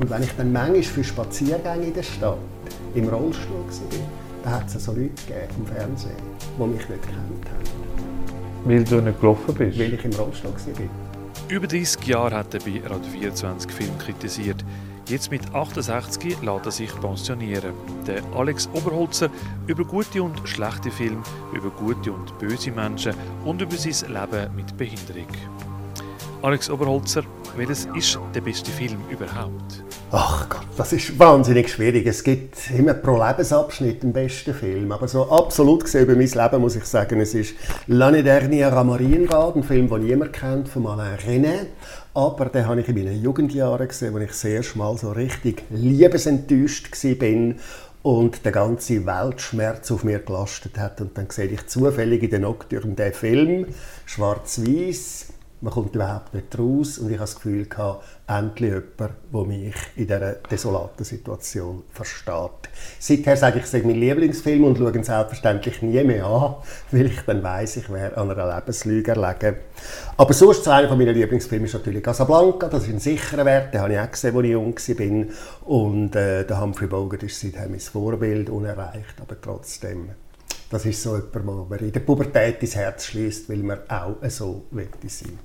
Und wenn ich dann manchmal für Spaziergänge in der Stadt im Rollstuhl war, dann hat es so Leute gegeben im Fernsehen, die mich nicht gekannt haben. Weil du nicht gelaufen bist? Weil ich im Rollstuhl war. Über 30 Jahre hat er bei Radio 24 Film kritisiert. Jetzt mit 68 lässt er sich pensionieren. Der Alex Oberholzer über gute und schlechte Filme, über gute und böse Menschen und über sein Leben mit Behinderung. Alex Oberholzer, welches ist der beste Film überhaupt? Ach Gott, das ist wahnsinnig schwierig. Es gibt immer pro Lebensabschnitt den besten Film. Aber so absolut gesehen über mein Leben muss ich sagen, es ist L'année dernière à Marienbad, ein Film, den niemand kennt, von Alain René. Aber den habe ich in meinen Jugendjahren gesehen, als ich sehr schmal so richtig liebesenttäuscht war und der ganze Weltschmerz auf mir gelastet hat. Und dann sehe ich zufällig in den Nocturne den Film, schwarz-weiß, man kommt überhaupt nicht raus und ich habe das Gefühl gehabt, endlich jemand, der mich in dieser desolaten Situation versteht. Seither sage ich, es ist mein Lieblingsfilm und schaue ihn selbstverständlich nie mehr an, weil ich dann weiss, ich wäre an einer Lebenslüge erlegen. Aber sonst einer meiner Lieblingsfilme ist natürlich Casablanca, das ist ein sicherer Wert, den habe ich auch gesehen, als ich jung war. Und äh, der Humphrey Bogart ist seitdem mein Vorbild, unerreicht, aber trotzdem das ist so jemand, wo man in der Pubertät ins Herz schließt, weil man auch so möchte sein.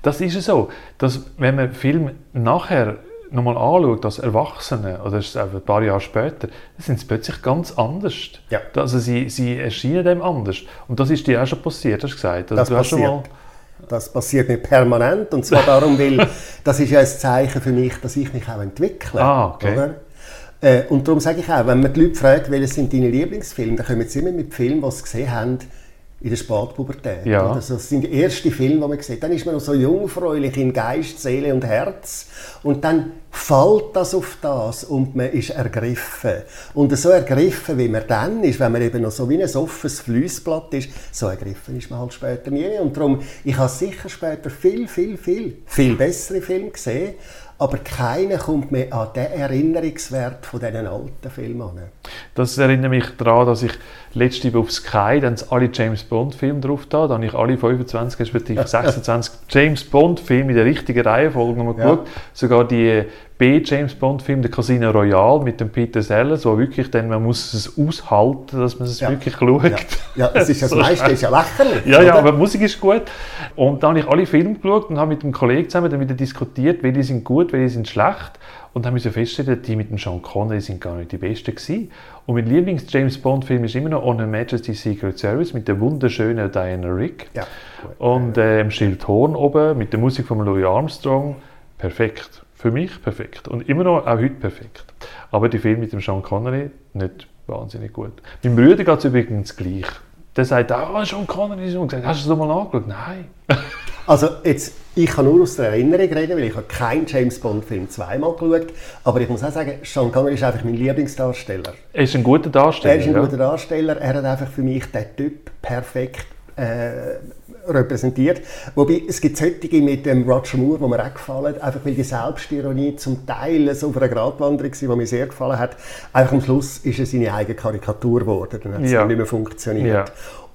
Das ist so, dass wenn man Film nachher nochmal anschaut als Erwachsene oder ein paar Jahre später, sind sie plötzlich ganz anders. Ja. Also sie, sie erscheinen dem anders. Und das ist dir auch schon passiert, hast du gesagt. Also das du passiert. Mal... Das passiert mir permanent und zwar darum, weil das ist ja ein Zeichen für mich, dass ich mich auch entwickle. Ah, okay. Oder? Äh, und darum sage ich auch, wenn man die Leute fragt, welche sind deine Lieblingsfilme, dann kommen sie immer mit Filmen, die sie gesehen haben in der Spätpubertät. Ja. Das sind die ersten Filme, die man sieht. Dann ist man noch so jungfräulich in Geist, Seele und Herz. Und dann fällt das auf das und man ist ergriffen. Und so ergriffen, wie man dann ist, wenn man eben noch so wie ein offenes Fliessblatt ist, so ergriffen ist man halt später nie. Und darum, ich habe sicher später viel, viel, viel, viel bessere Filme gesehen, aber keiner kommt mehr an den Erinnerungswert von diesen alten Filmen an. Das erinnert mich daran, dass ich letzte auf Sky dann alle James Bond Filme drauf da, dann habe ich alle 25 respektive 26 James Bond Filme in der richtigen Reihenfolge nochmal ja. geschaut, sogar die B-James Bond-Film, der Casino Royale mit dem Peter Sellers, wo wirklich dann, man muss es aushalten, dass man es ja. wirklich schaut. Ja, ja das ist das so meiste, ist ja lächerlich. Ja, oder? ja, aber die Musik ist gut. Und dann habe ich alle Filme geschaut und habe mit dem Kollegen zusammen dann wieder diskutiert, welche sind gut, welche sind schlecht. Und dann haben wir festgestellt, die mit dem Sean Connery sind gar nicht die besten gewesen. Und mein Lieblings-James-Bond-Film ist immer noch On Her Majesty's Secret Service mit der wunderschönen Diana Rick. Ja, und äh, im Schild Horn oben mit der Musik von Louis Armstrong. Perfekt. Für mich perfekt. Und immer noch auch heute perfekt. Aber die Filme mit dem Sean Connery nicht wahnsinnig gut. Meinem Bruder geht es übrigens gleich. Der sagt, ah, oh, Sean Connery ist gesagt, hast du es mal angeschaut? Nein. also jetzt, ich kann nur aus der Erinnerung reden, weil ich habe keinen James Bond Film zweimal geschaut. Aber ich muss auch sagen, Sean Connery ist einfach mein Lieblingsdarsteller. Er ist ein guter Darsteller. Er ist ein ja. guter Darsteller. Er hat einfach für mich den Typ perfekt äh, repräsentiert. Wobei, es gibt solche mit dem Roger Moore, die mir auch gefallen, einfach weil die Selbstironie zum Teil so auf einer Gratwanderung war, die mir sehr gefallen hat. Einfach am Schluss ist es seine eigene Karikatur geworden, dann hat es ja. nicht mehr funktioniert. Ja.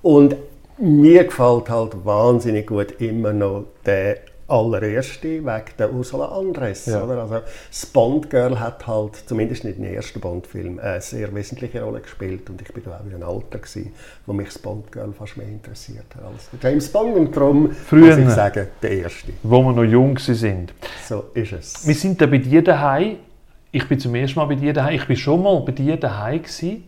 Und mir gefällt halt wahnsinnig gut immer noch der allererste wegen der Ursula Andress. Ja. Oder? Also das Bond Girl hat halt, zumindest nicht im ersten Bond-Film, eine sehr wesentliche Rolle gespielt und ich bin da auch in einem Alter gewesen, wo mich das Bond Girl fast mehr interessiert hat als der James Bond und darum Früher, muss ich sagen, der erste. Wo wir noch jung sind. So ist es. Wir sind da bei dir daheim. Ich bin zum ersten Mal bei dir daheim. Ich bin schon mal bei dir daheim gewesen.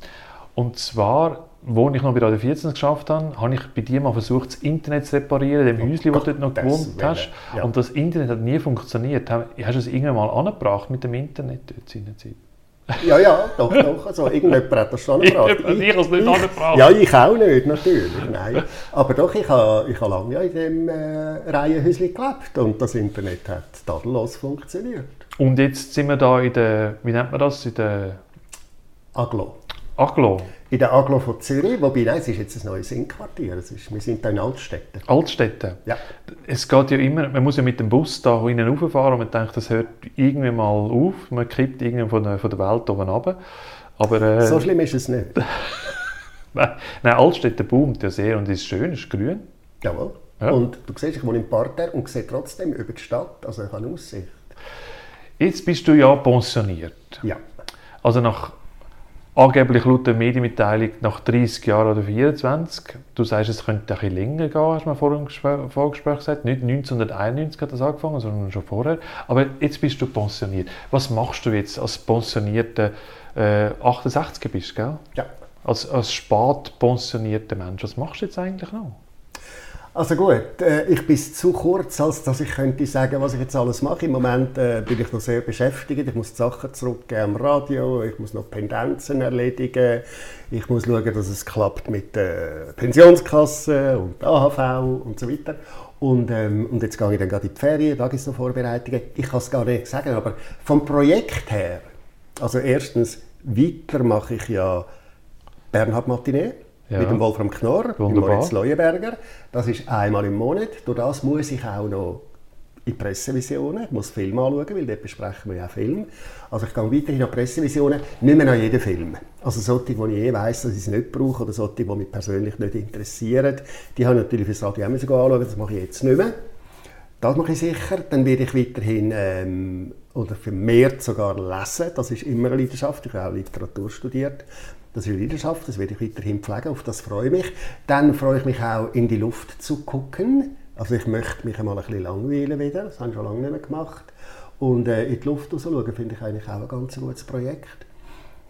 Und zwar wo ich noch bei Radio 14 geschafft habe, habe ich bei dir mal versucht, das Internet zu reparieren, dem oh Häuschen, wo du dort noch gewohnt hast. Ja. Und das Internet hat nie funktioniert. Hast du es irgendwann mal angebracht mit dem Internet dort seinerzeit? Ja, ja, doch, doch. Also, irgendjemand hat das schon angebracht. Ich, ich habe es nicht ich, angebracht. Ja, ich auch nicht, natürlich. Nein. Aber doch, ich habe, ich habe lange ja in diesem äh, Reihenhäuschen gelebt und das Internet hat tadellos funktioniert. Und jetzt sind wir da in der, wie nennt man das, in der... Aglo. Aglo? In der Aglo von Zürich, wobei nein, es ist jetzt ein neues Innenquartier, es ist, wir sind da in Altstädten. Altstädten? Ja. Es geht ja immer, man muss ja mit dem Bus da hinten rauffahren und man denkt, das hört irgendwie mal auf, man kippt irgendwie von der, von der Welt oben runter. Aber, äh, so schlimm ist es nicht. nein, Altstädten boomt ja sehr und ist schön, ist grün. Jawohl. Ja. Und du siehst, ich wohne im Parterre und sehe trotzdem über die Stadt, also ich habe Aussicht. Jetzt bist du ja pensioniert. Ja. Also nach angeblich laut der Medienmitteilung nach 30 Jahren oder 24. Du sagst, es könnte ein bisschen länger gehen, hast du mir vor dem Vorgespräch gesagt. Nicht 1991 hat das angefangen, sondern schon vorher. Aber jetzt bist du pensioniert. Was machst du jetzt als pensionierter äh, 68 bist, gell? Ja. Als, als spät pensionierter Mensch. Was machst du jetzt eigentlich noch? Also gut, äh, ich bin zu kurz, als dass ich könnte sagen, was ich jetzt alles mache. Im Moment äh, bin ich noch sehr beschäftigt. Ich muss die Sachen zurückgeben am Radio, ich muss noch Pendenzen erledigen, ich muss schauen, dass es klappt mit der Pensionskasse und AHV und so weiter. Und, ähm, und jetzt gehe ich dann gerade in die Ferien, da gibt es noch Vorbereitungen. Ich kann es gar nicht sagen, aber vom Projekt her, also erstens, weiter mache ich ja Bernhard Matinee ja. mit dem Wolfram Knorr, Wunderbar. Moritz Leuenberger. Das ist einmal im Monat. Durch das muss ich auch noch in Pressevisionen, ich muss Filme anschauen, weil dort besprechen wir ja auch Filme. Also ich gehe weiterhin an Pressevisionen, nicht mehr an jeden Film. Also solche, wo ich eh weiss, dass ich sie nicht brauche oder solche, die mich persönlich nicht interessieren, die habe ich natürlich für das Radio auch anschauen, das mache ich jetzt nicht mehr. Das mache ich sicher. Dann werde ich weiterhin ähm, oder vermehrt sogar lesen. Das ist immer eine Leidenschaft. Ich habe auch Literatur studiert. Das ist Leidenschaft, das werde ich weiterhin pflegen, auf das freue ich mich. Dann freue ich mich auch, in die Luft zu gucken. Also ich möchte mich einmal ein bisschen langweilen wieder, das habe ich schon lange nicht mehr gemacht. Und äh, in die Luft schauen, finde ich eigentlich auch ein ganz gutes Projekt.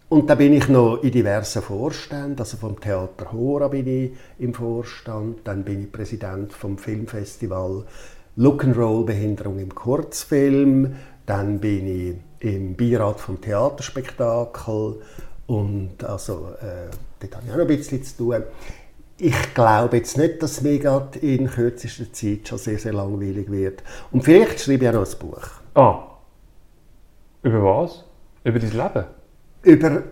Und dann bin ich noch in diversen Vorständen, also vom Theater Hora bin ich im Vorstand, dann bin ich Präsident vom Filmfestival Look'n'Roll Behinderung im Kurzfilm, dann bin ich im Beirat vom Theaterspektakel und also, äh, dort habe ich auch noch ein bisschen zu tun. Ich glaube jetzt nicht, dass mir gerade in kürzester Zeit schon sehr, sehr langweilig wird. Und vielleicht schreibe ich auch noch ein Buch. Ah. Über was? Über dein Leben? Über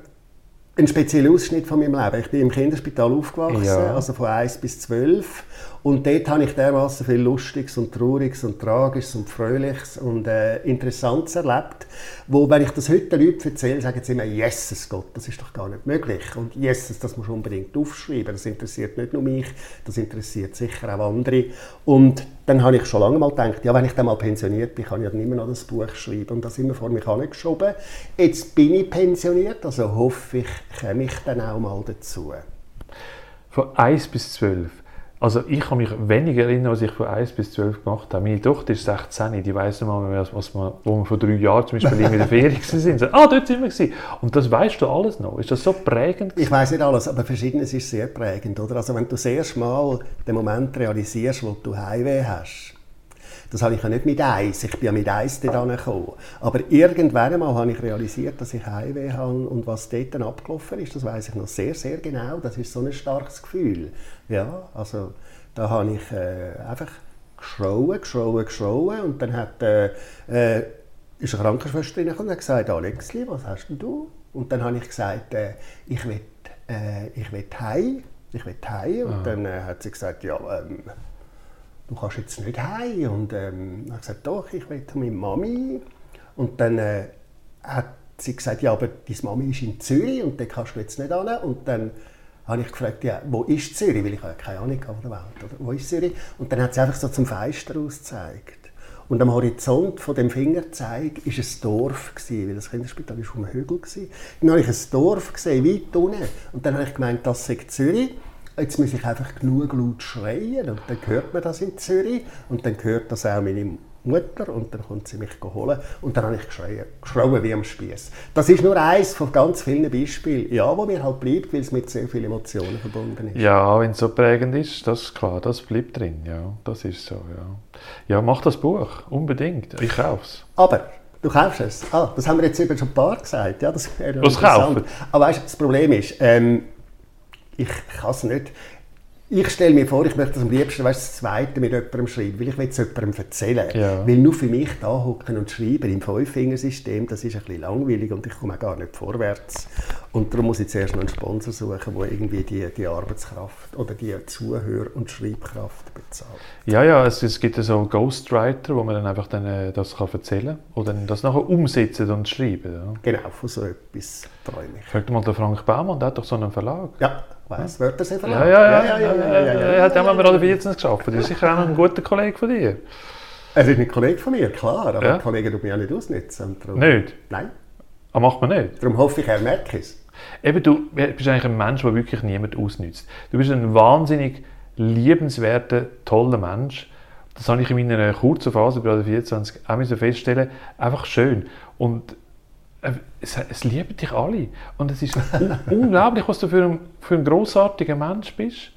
einen speziellen Ausschnitt von meinem Leben. Ich bin im Kinderspital aufgewachsen, Ja. also von 1 bis 12. Und dort habe ich dermaßen viel Lustiges und Trauriges und Tragisches und Fröhliches und äh, Interessantes erlebt, wo, wenn ich das heute den Leuten erzähle, sagen sie immer, Jesus Gott, das ist doch gar nicht möglich. Und Jesus, das musst du unbedingt aufschreiben. Das interessiert nicht nur mich, das interessiert sicher auch andere. Und dann habe ich schon lange mal gedacht, ja, wenn ich dann mal pensioniert bin, kann ich dann immer noch das Buch schreiben. Und das immer vor mich angeschoben. Jetzt bin ich pensioniert, also hoffe ich, komme ich dann auch mal dazu. Von 1 bis 12. Also ich kann mich weniger erinnern, was ich von 1 bis 12 gemacht habe. Meine Tochter ist 16, die weiss nicht mal mehr, was wir, wo wir vor drei Jahren zum Beispiel in der Ferien waren. So, ah, dort sind wir gewesen. Und das weißt du alles noch. Ist das so prägend? Ich weiß nicht alles, aber Verschiedenes ist sehr prägend. Oder? Also wenn du das erste Mal den Moment realisierst, wo du Heimweh hast, das habe ich ja nicht mit eins, ich bin ja mit eins dort gekommen. Aber irgendwann einmal habe ich realisiert, dass ich Heimweh habe und was dort abgelaufen ist, das weiß ich noch sehr, sehr genau. Das ist so ein starkes Gefühl. Ja, also da habe ich äh, einfach geschrauen, geschrauen, geschrauen und dann hat äh, äh, ist eine Krankenschwester und hat gesagt, Alexli, was hast denn du? Und dann habe ich gesagt, äh, ich will, äh, ich will heim, ich will heim. Und dann äh, hat sie gesagt, ja, ähm, du kannst jetzt nicht heim. Und ähm, ich gesagt, doch, ich will zu meiner Mami. Und dann äh, hat sie gesagt, ja, aber deine Mami ist in Zürich und da kannst du jetzt nicht hin. Und dann habe ich gefragt, ja, wo ist Zürich? Weil ich habe keine Ahnung von der Welt. Oder? Wo ist Zürich? Und dann hat sie einfach so zum Fenster aus gezeigt. Und am Horizont von dem Fingerzeig war ein Dorf, gewesen, weil das Kinderspital war auf einem Hügel. Gewesen. Dann habe ich ein Dorf gesehen, weit unten. Und dann habe ich gemeint, das sei Zürich. Jetzt muss ich einfach genug laut schreien und dann hört man das in Zürich und dann hört das auch meine Mutter und dann kommt sie mich holen und dann habe ich geschrien, geschrauen wie am Spieß. Das ist nur eines von ganz vielen Beispielen, ja, wo mir halt bleibt, weil es mit sehr vielen Emotionen verbunden ist. Ja, wenn es so prägend ist, das ist klar, das bleibt drin. Ja, das ist so. Ja, ja mach das Buch, unbedingt. Ich kauf's. Aber Du kaufst es. Ah, das haben wir jetzt eben schon ein paar gesagt. Ja, das wäre Was interessant. kaufen? Aber weißt, du, das Problem ist, ähm, ich kann es nicht. Ich stelle mir vor, ich möchte das am liebsten weißt, das Zweite mit jemandem schreiben, weil ich will es jemandem erzählen. Ja. Weil nur für mich da hocken und schreiben im Fünffingersystem, das ist ein bisschen langweilig und ich komme auch gar nicht vorwärts. Und darum muss ich zuerst noch einen Sponsor suchen, der irgendwie die, die Arbeitskraft oder die Zuhör- und Schreibkraft bezahlt. Ja, ja, es, es gibt so Ghostwriter, wo man dann einfach dann, äh, das kann erzählen kann oder dann das nachher umsetzen und schreiben. Ja. Genau, von so etwas träume ich. Frag mal den Frank Baumann, der hat doch so einen Verlag. Ja, weiss, Wörtersefer. Ja, ja, ja. ja, ja, ja, ja, Er hat ja mal bei Radio 14 geschafft. Das ist sicher auch ein guter Kollege von dir. Er ist ein Kollege von mir, klar, aber Ja. ein Kollege tut mich auch nicht ausnutzen. Darum- Nicht? Nein, Aber macht man nicht? darum hoffe ich, er merkt es. Eben, du bist eigentlich ein Mensch, der wirklich niemand ausnützt. Du bist ein wahnsinnig liebenswerter, toller Mensch. Das habe ich in meiner kurzen Phase bei der 24 auch feststellen. Einfach schön. Und es, es lieben dich alle. Und es ist un unglaublich, was du für ein, für ein grossartiger Mensch bist.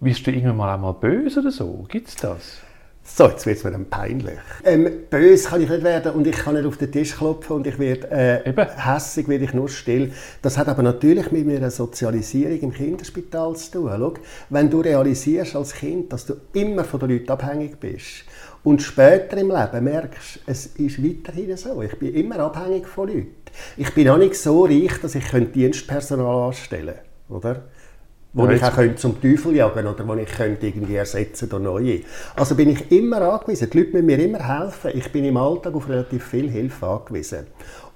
Bist du irgendwann mal einmal böse oder so? Gibt es das? So, jetzt wird es mir dann peinlich. Ähm, böse kann ich nicht werden und ich kann nicht auf den Tisch klopfen und ich werde äh, Eben. hässig, werde ich nur still. Das hat aber natürlich mit meiner Sozialisierung im Kinderspital zu tun. Schau, wenn du realisierst als Kind, dass du immer von den Leuten abhängig bist und später im Leben merkst, es ist weiterhin so, ich bin immer abhängig von Leuten. Ich bin auch nicht so reich, dass ich Dienstpersonal anstellen könnte, oder? Wo Ja, ich jetzt- auch könnte zum Teufel jagen oder wo ich könnte irgendwie ersetzen durch neue. Also bin ich immer angewiesen. Die Leute müssen mir immer helfen. Ich bin im Alltag auf relativ viel Hilfe angewiesen.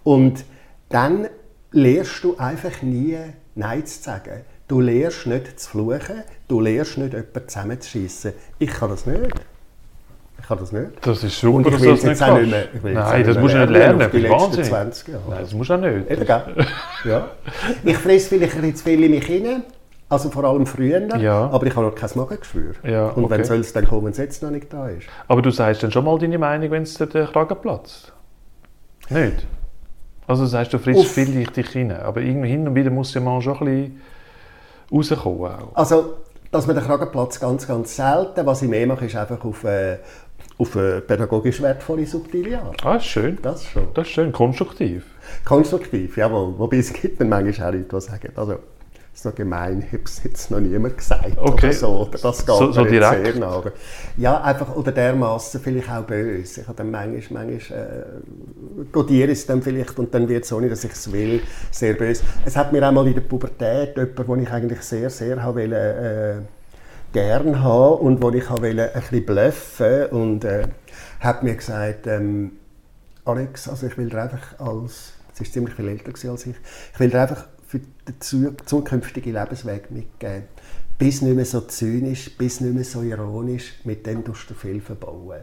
Und dann lernst du einfach nie Nein zu sagen. Du lernst nicht zu fluchen, du lernst nicht jemanden zusammenzuschießen. Ich kann das nicht. Ich kann das nicht. Das ist super, Und ich dass will das jetzt nicht nicht mehr- jetzt Nein, nicht das mehr musst du nicht lernen Das ist Wahnsinn. 20 Jahre. Nein, das musst du auch nicht. Eben, ja. Ich fresse vielleicht zu viel in mich hinein, also vor allem früher, Ja. aber ich habe noch kein Magengeschwür. Ja, Und wenn okay. soll es dann kommen, wenn es jetzt noch nicht da ist? Aber du sagst dann schon mal deine Meinung, wenn es dir der Kragen platzt? Nicht? Also du sagst, du frisst Uff. viel dich rein, aber irgendwie hin und wieder muss ja mal schon ein bisschen rauskommen auch. Also, dass man den Kragenplatz ganz, ganz selten, was ich mehr mache, ist einfach auf, äh, auf eine pädagogisch wertvolle, subtile Art. Ah, ist schön. Das schon. Das ist schön, konstruktiv. Konstruktiv, jawohl. Wobei es gibt dann manchmal auch Leute, die sagen, also, ist noch gemein, ich habe es jetzt noch niemand gesagt Okay. oder so. Oder das geht So- so mir jetzt direkt. sehr nah. Ja, einfach, oder dermaßen vielleicht auch böse. Ich habe dann manchmal, manchmal äh, kodiere ich es dann vielleicht und dann wird es, ohne dass ich es will, sehr böse. Es hat mir auch mal in der Pubertät jemand, den ich eigentlich sehr, sehr habe wollen, äh, gern haben und wo ich habe ein bisschen bluffen und äh, hat mir gesagt, ähm, Alex, also ich will dir einfach als, sie ist ziemlich viel älter als ich, ich will dir einfach für den zu- zukünftigen Lebensweg mitgeben. Bist nicht mehr so zynisch, bist nicht mehr so ironisch, mit dem tust du viel verbauen.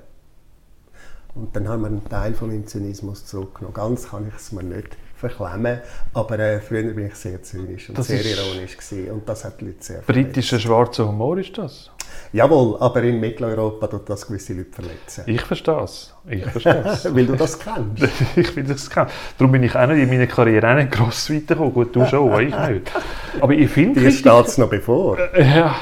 Und dann haben wir einen Teil von meinem Zynismus zurückgenommen. Ganz kann ich es mir nicht verklemmen, aber äh, früher bin ich sehr zynisch und Das sehr ironisch gewesen. und das hat die Leute sehr Britischer schwarzer Humor ist das. Jawohl, aber in Mitteleuropa tut das gewisse Leute verletzen. Ich verstehe es. Ich verstehe es. Weil du das kennst. ich will das kennen. Darum bin ich auch nicht in meiner Karriere auch nicht gross weitergekommen. Gut, du schon, ich nicht. Aber ich finde... Dir steht es noch bevor, Ja,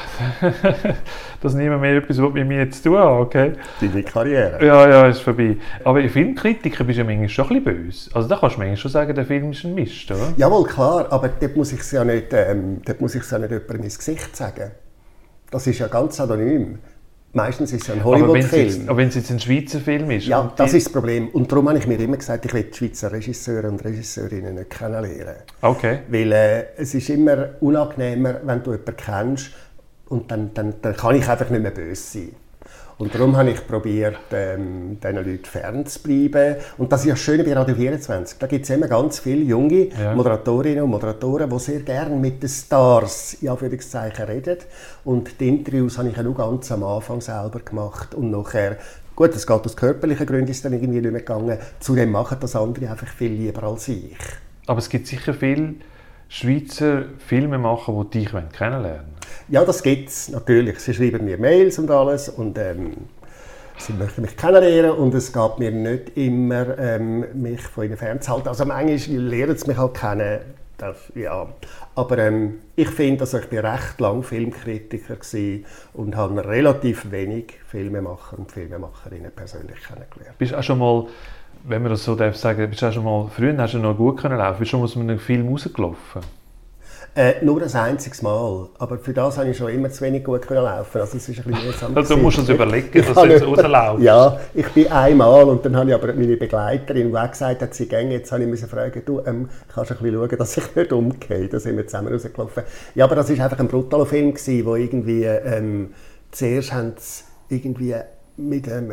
dass niemand mehr etwas mit mir zu tun hat, okay? deine Karriere. Ja, ja, ist vorbei. Aber in Filmkritiker bist du ja manchmal schon ein bisschen böse. Also da kannst du manchmal schon sagen, der Film ist ein Mist, oder? Jawohl, klar, aber dort muss ich es ja nicht, ähm, dort muss ich es ja nicht jemandem ins Gesicht sagen. Das ist ja ganz anonym. Meistens ist es ja ein Hollywood-Film. aber wenn es jetzt ein Schweizer Film ist... Ja, das ist das Problem. Und darum habe ich mir immer gesagt, ich will die Schweizer Regisseure und Regisseurinnen nicht kennenlernen. Okay. Weil äh, es ist immer unangenehmer, wenn du jemanden kennst und dann, dann, dann kann ich einfach nicht mehr böse sein. Und darum habe ich probiert, ähm, diesen Leuten fern zu bleiben. Und das ist ja das Schöne bei Radio 24. Da gibt es immer ganz viele junge Ja. Moderatorinnen und Moderatoren, die sehr gerne mit den Stars in Anführungszeichen reden. Und die Interviews habe ich ja nur ganz am Anfang selber gemacht. Und nachher, gut, es geht aus körperlichen Gründen, ist dann irgendwie nicht mehr gegangen. Zudem machen das andere einfach viel lieber als ich. Aber es gibt sicher viele Schweizer Filmemacher, die dich kennenlernen. Ja, das gibt es natürlich. Sie schreiben mir Mails und alles und ähm, sie möchten mich kennenlernen und es geht mir nicht immer, ähm, mich von ihnen fernzuhalten. Also manchmal lernen sie mich halt kennen. Das, ja. Aber ähm, ich finde, also ich bin recht lang Filmkritiker gewesen und habe relativ wenig Filmemacher und Filmemacherinnen persönlich kennengelernt. Bist du auch schon mal, wenn man das so darf sagen, bist du auch schon mal, früher hast du noch gut können laufen, bist du schon aus einem Film rausgelaufen? Äh, nur ein einziges Mal. Aber für das habe ich schon immer zu wenig gut können laufen. Also es ist ein bisschen. Also du musst es gewesen. überlegen, dass du jetzt rauslaufst. Ja, ich bin einmal und dann habe ich aber meine Begleiterin, die auch gesagt hat, sie gehen, jetzt habe ich müssen fragen, du, ähm, kannst du ein bisschen schauen, dass ich nicht umgehe. Da sind wir zusammen rausgelaufen. Ja, aber das war einfach ein brutaler Film, gewesen, wo irgendwie, ähm, zuerst haben sie irgendwie mit einem,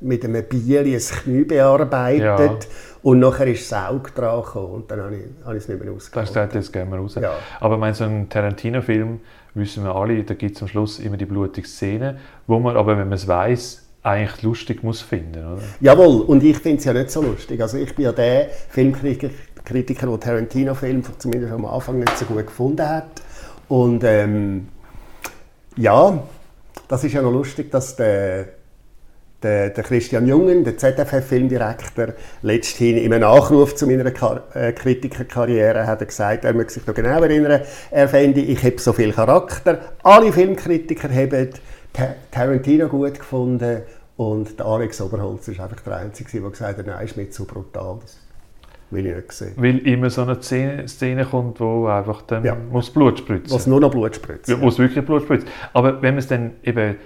mit einem Bier ein Knie bearbeitet Ja. und nachher ist das Auge dran gekommen und dann habe ich, habe ich es nicht mehr ausgehalten. gesagt, jetzt gehen wir raus. Ja. Aber ich meine, so ein Tarantino-Film, wissen wir alle, da gibt es am Schluss immer die blutige Szene, wo man, aber wenn man es weiß, eigentlich lustig muss finden, oder? Jawohl, und ich finde es ja nicht so lustig. Also ich bin ja der Filmkritiker, der Tarantino-Film zumindest am Anfang nicht so gut gefunden hat. Und ähm, ja, das ist ja noch lustig, dass der, der, der Christian Jungen, der ZFF-Filmdirektor, letzthin in einem Nachruf zu meiner Kar äh, Kritikerkarriere hat er gesagt, er möchte sich noch genau erinnern, er fände, ich habe so viel Charakter. Alle Filmkritiker haben Tarantino gut gefunden und der Alex Oberholz ist einfach der Einzige, der gesagt hat, nein, ist mir zu brutal. Das will ich nicht sehen. Weil immer so eine Szene, Szene kommt, wo einfach dann ja. muss Blut spritzen. Was nur noch Blut spritzt. Ja, wo es wirklich Blut spritzt. Aber wenn man es dann eben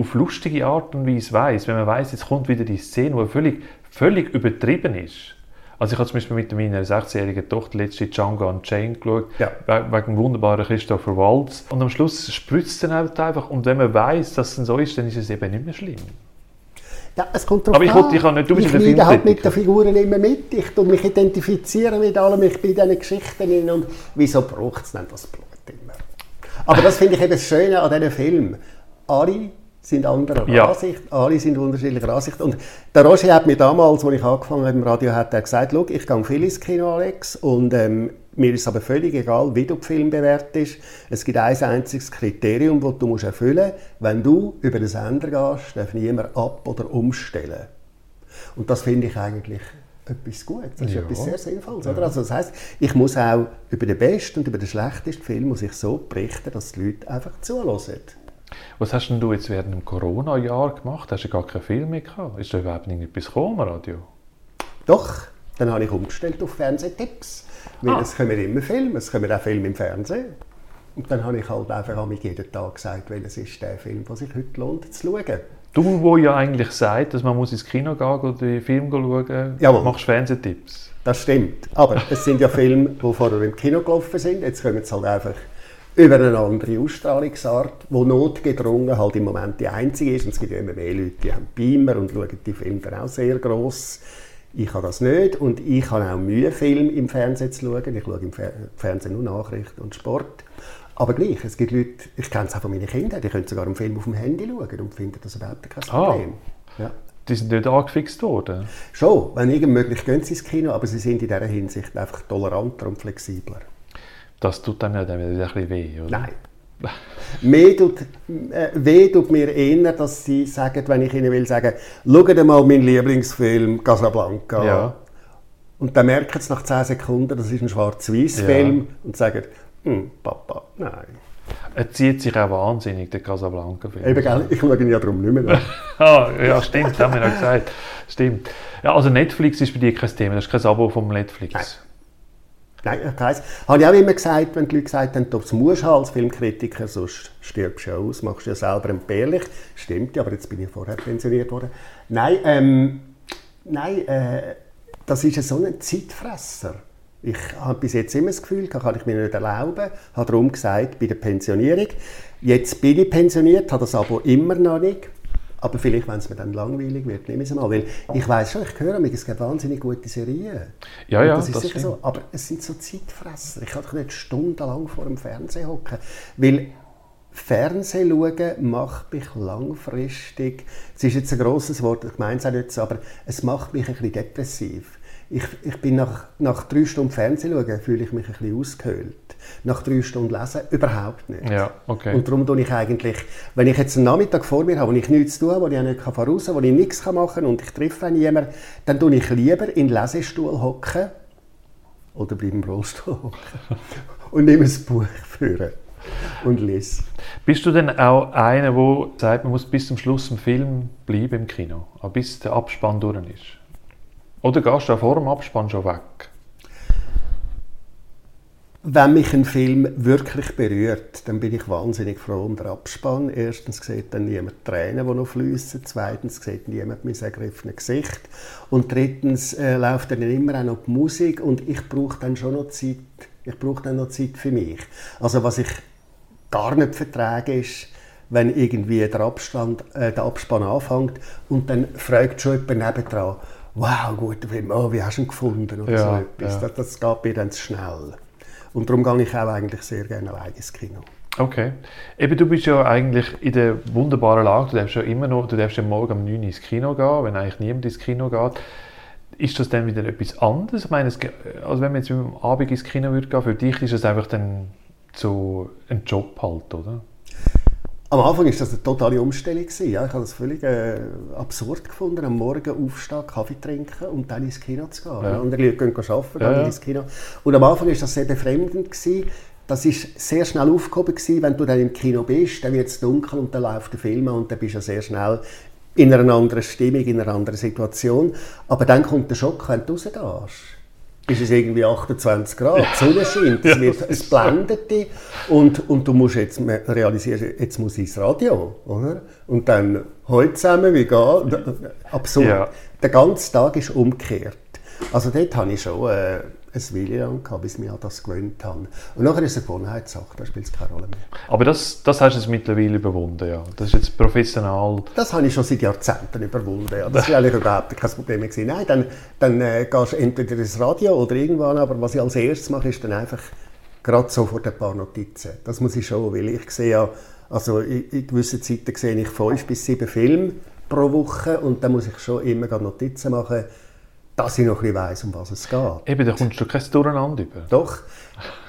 auf lustige Art und Weise weiß, wenn man weiß, jetzt kommt wieder die Szene, die völlig, völlig übertrieben ist. Also ich habe zum Beispiel mit meiner 16-jährigen Tochter letzte Django Unchained geschaut, ja. wegen dem wunderbaren Christopher Waltz. Und am Schluss spritzt es dann halt einfach. Und wenn man weiß, dass es so ist, dann ist es eben nicht mehr schlimm. Ja, es kommt Aber ich, wollte, ich kann nicht, du bist ich halt mit den Figuren immer mit. Ich tue mich identifizieren mit allem. Ich bin in diesen Geschichten und wieso braucht es denn das Blut immer? Aber das finde ich eben das Schöne an diesen Film. Alle sind anderer ja. Ansicht, alle sind unterschiedlicher Ansicht. Und der Roger hat mir damals, als ich angefangen habe im Radio, hat er gesagt, ich gehe viel ins Kino, Alex, und ähm, mir ist aber völlig egal, wie du den Film bewertest. Es gibt ein einziges Kriterium, das du musst erfüllen musst. Wenn du über den Sender gehst, darf niemand ab- oder umstellen. Und das finde ich eigentlich etwas Gutes. Das ist ja. etwas sehr Sinnvolles. Ja. Also das heisst, ich muss auch über den besten und über den schlechtesten Film muss ich so berichten, dass die Leute einfach zuhören. Was hast denn du jetzt während dem Corona-Jahr gemacht? Hast du gar keinen Film mehr gehabt? Ist da überhaupt irgendetwas gekommen, Radio? Doch, dann habe ich umgestellt auf Fernsehtipps. Weil ah. es kommen immer Filme, es kommen auch Filme im Fernsehen. Und dann habe ich halt einfach jeden Tag gesagt, welches ist der Film, der sich heute lohnt zu schauen. Du, wo ja eigentlich sagt, dass man muss ins Kino gehen und den Film schauen Jawohl. machst Fernsehtipps. Das stimmt. Aber es sind ja Filme, die vorher im Kino gelaufen sind. Jetzt kommen sie halt einfach über eine andere Ausstrahlungsart, wo notgedrungen halt im Moment die einzige ist. Und es gibt ja immer mehr Leute, die haben Beamer und schauen die Filme dann auch sehr gross. Ich habe das nicht und ich habe auch Mühe, Film im Fernsehen zu schauen. Ich schaue im Fernsehen nur Nachrichten und Sport. Aber gleich, es gibt Leute, ich kenne es auch von meinen Kindern, die können sogar einen Film auf dem Handy schauen und finden das überhaupt kein ah, Problem. Ah, ja. Die sind nicht angefixt worden? Schon, wenn irgend möglich gehen sie ins Kino, aber sie sind in dieser Hinsicht einfach toleranter und flexibler. Das tut dann ja dann wieder ein bisschen weh, oder? Nein. Mehr tut, äh, weh tut mir eher, dass sie sagen, wenn ich ihnen will sagen, schaut mal meinen Lieblingsfilm Casablanca. Ja. Und dann merken sie nach 10 Sekunden, das ist ein Schwarz-Weiß-Film ja. und sagen, hm, Papa, nein. Er zieht sich auch wahnsinnig, der Casablanca-Film. Eben, gell? ich schaue ihn ja darum nicht mehr ah, ja, stimmt, das haben wir ja gesagt. Stimmt. Ja, also Netflix ist bei dir kein Thema, das ist kein Abo vom Netflix. Nein. Nein, keins. Habe ich auch immer gesagt, wenn die Leute gesagt haben, das musst du als Filmkritiker, sonst stirbst du aus, machst du ja selber entbehrlich. Stimmt ja, aber jetzt bin ich vorher pensioniert worden. Nein, ähm, nein äh, das ist so ein Zeitfresser. Ich habe bis jetzt immer das Gefühl, das kann ich mir nicht erlauben. Ich habe darum gesagt, bei der Pensionierung. Jetzt bin ich pensioniert, habe das aber immer noch nicht. Aber vielleicht, wenn es mir dann langweilig wird, nehme ich es mal. Weil ich weiß schon, ich höre mich, es gibt wahnsinnig gute Serien. Ja, ja, das ist das sicher so. Aber es sind so Zeitfresser. Ich kann doch nicht stundenlang vor dem Fernsehen hocken. Weil Fernsehen schauen macht mich langfristig, es ist jetzt ein grosses Wort, ich meine es auch nicht so, aber es macht mich ein bisschen depressiv ich, ich bin nach, nach drei Stunden Fernsehen schauen, fühle ich mich ein bisschen ausgehöhlt. Nach drei Stunden lesen überhaupt nicht. Ja, okay. Und darum tue ich eigentlich, wenn ich jetzt einen Nachmittag vor mir habe, wo ich nichts zu tun wo ich auch nicht voraus kann, wo ich nichts machen kann und ich treffe niemanden, dann tue ich lieber in den Lesestuhl hocken oder bleibe im Rollstuhl hocken und nehme ein Buch führen und lese. Bist du denn auch einer, der sagt, man muss bis zum Schluss im Film bleiben im Kino, bis der Abspann durch ist? Oder gehst du vor dem Abspann schon weg? Wenn mich ein Film wirklich berührt, dann bin ich wahnsinnig froh um den Abspann. Erstens sieht dann niemand Tränen, die noch fließen. Zweitens sieht niemand mein ergriffenes Gesicht. Und drittens äh, läuft dann immer auch noch die Musik und ich brauche dann schon noch Zeit. Ich brauche dann noch Zeit für mich. Also was ich gar nicht vertrage ist, wenn irgendwie der, Abstand, äh, der Abspann anfängt und dann fragt schon jemand nebendran, wow, guter Film, oh, wie hast du ihn gefunden? Oder ja, so etwas. Ja. Das, das geht mir dann zu schnell. Und darum gehe ich auch eigentlich sehr gerne allein ins Kino. Okay. Eben, du bist ja eigentlich in der wunderbaren Lage, du darfst ja immer noch, du darfst ja morgen um 9 Uhr ins Kino gehen, wenn eigentlich niemand ins Kino geht. Ist das dann wieder etwas anderes? Ich meine, es, also wenn man jetzt am Abend ins Kino würde gehen, für dich ist das einfach dann so ein Job halt, oder? Am Anfang war das eine totale Umstellung. Ja, ich habe das völlig äh, absurd gefunden, am Morgen aufstehen, Kaffee trinken und dann ins Kino zu gehen. Ja. Andere Leute gehen arbeiten, ja, ja. ins Kino. Und am Anfang war das sehr befremdend. Gewesen. Das war sehr schnell aufgehoben, gewesen, wenn du dann im Kino bist, dann wird es dunkel und dann läuft der Film und dann bist du sehr schnell in einer anderen Stimmung, in einer anderen Situation. Aber dann kommt der Schock, wenn du rausgehst ist es irgendwie 28 Grad, die Sonne scheint, es, wird, es blendet dich und, und du musst jetzt realisieren, jetzt muss ich ins Radio, oder? Und dann heute zusammen, wie geht Absurd. Ja. Der ganze Tag ist umgekehrt. Also dort habe ich schon... Äh, ein Weile lang gehabt, bis ich an das gewöhnt habe. Und nachher ist es eine Gewohnheitssache, da spielt es keine Rolle mehr. Aber das, das hast du jetzt mittlerweile überwunden, ja? Das ist jetzt professional... Das habe ich schon seit Jahrzehnten überwunden, ja. Das war eigentlich überhaupt kein Problem gewesen. Nein, dann, dann äh, gehst du entweder ins Radio oder irgendwann, aber was ich als erstes mache, ist dann einfach gerade sofort ein paar Notizen. Das muss ich schon, weil ich sehe ja, also in, in gewissen Zeiten sehe ich fünf bis sieben Filme pro Woche und dann muss ich schon immer Notizen machen, dass ich noch ein bisschen weiss, um was es geht. Eben, da kommst du kein Durcheinander über. Doch.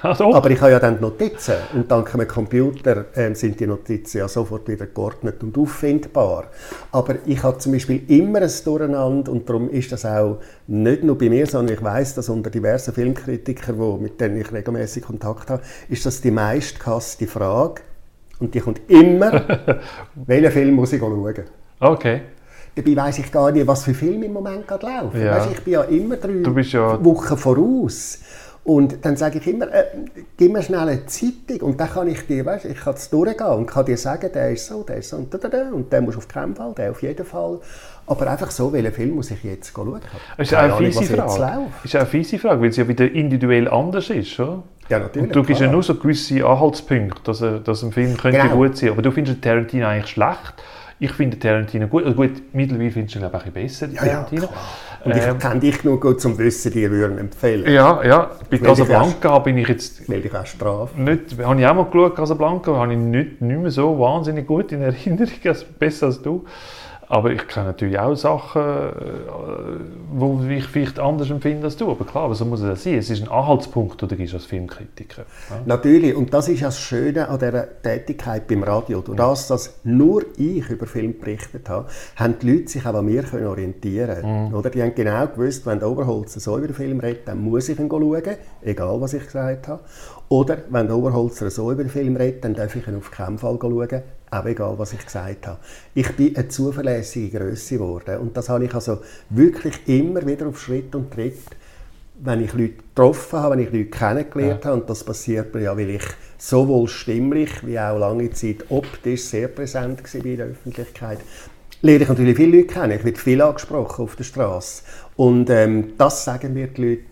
Also. Aber ich habe ja dann die Notizen und dank dem Computer äh, sind die Notizen ja sofort wieder geordnet und auffindbar. Aber ich habe zum Beispiel immer ein Durcheinander und darum ist das auch nicht nur bei mir, sondern ich weiß, dass unter diversen Filmkritikern, wo, mit denen ich regelmäßig Kontakt habe, ist das die meistgehasste Frage und die kommt immer, welchen Film muss ich schauen? Okay. Dabei weiss ich gar nicht, was für Filme im Moment gerade laufen. Ja. Weißt, ich bin ja immer drei ja Wochen voraus. Und dann sage ich immer, äh, gib mir schnell eine Zeitung und dann kann ich dir, weißt, ich kann es durchgehen und kann dir sagen, der ist so, der ist so und, da, da, da, und der muss auf keinen Fall, der auf jeden Fall. Aber einfach so, welchen Film muss ich jetzt schauen? Das ist eine fiese Frage. Das ist eine fiese Frage, weil es ja wieder individuell anders ist, oder? Ja, natürlich. Und du gibst ja nur so gewisse Anhaltspunkte, dass, dass ein Film könnte genau. gut sein Aber du findest Tarantino eigentlich schlecht ich finde Tarantino gut. Also gut, mittlerweile findest du ihn glaube ich besser, ja, Tarantino. Ja, und ich ähm, kenne dich nur gut zum Wissen, die würden empfehlen. Ja, ja. Bei Casablanca bin ich jetzt... Melde ich auch Strafe. Nicht, habe ich auch mal geschaut, Casablanca, habe ich nicht, nicht mehr so wahnsinnig gut in Erinnerung, also besser als du. Aber ich kenne natürlich auch Sachen, wo ich vielleicht anders empfinde als du. Aber klar, aber so muss es ja sein. Es ist ein Anhaltspunkt, den du als Filmkritiker. Ja? Natürlich. Und das ist das Schöne an dieser Tätigkeit beim Radio. Durch das, dass nur ich über Film berichtet habe, haben die Leute sich auch an mir können orientieren mhm. Oder Die haben genau gewusst, wenn der Oberholzer so über den Film redet, dann muss ich ihn schauen, egal was ich gesagt habe. Oder wenn der Oberholzer so über den Film redet, dann darf ich ihn auf keinen Fall schauen, auch egal, was ich gesagt habe. Ich bin eine zuverlässige Größe geworden und das habe ich also wirklich immer wieder auf Schritt und Tritt, wenn ich Leute getroffen habe, wenn ich Leute kennengelernt ja. habe und das passiert mir ja, weil ich sowohl stimmlich wie auch lange Zeit optisch sehr präsent war in der Öffentlichkeit, lerne ich natürlich viele Leute kennen. Ich werde viel angesprochen auf der Straße und ähm, das sagen mir die Leute,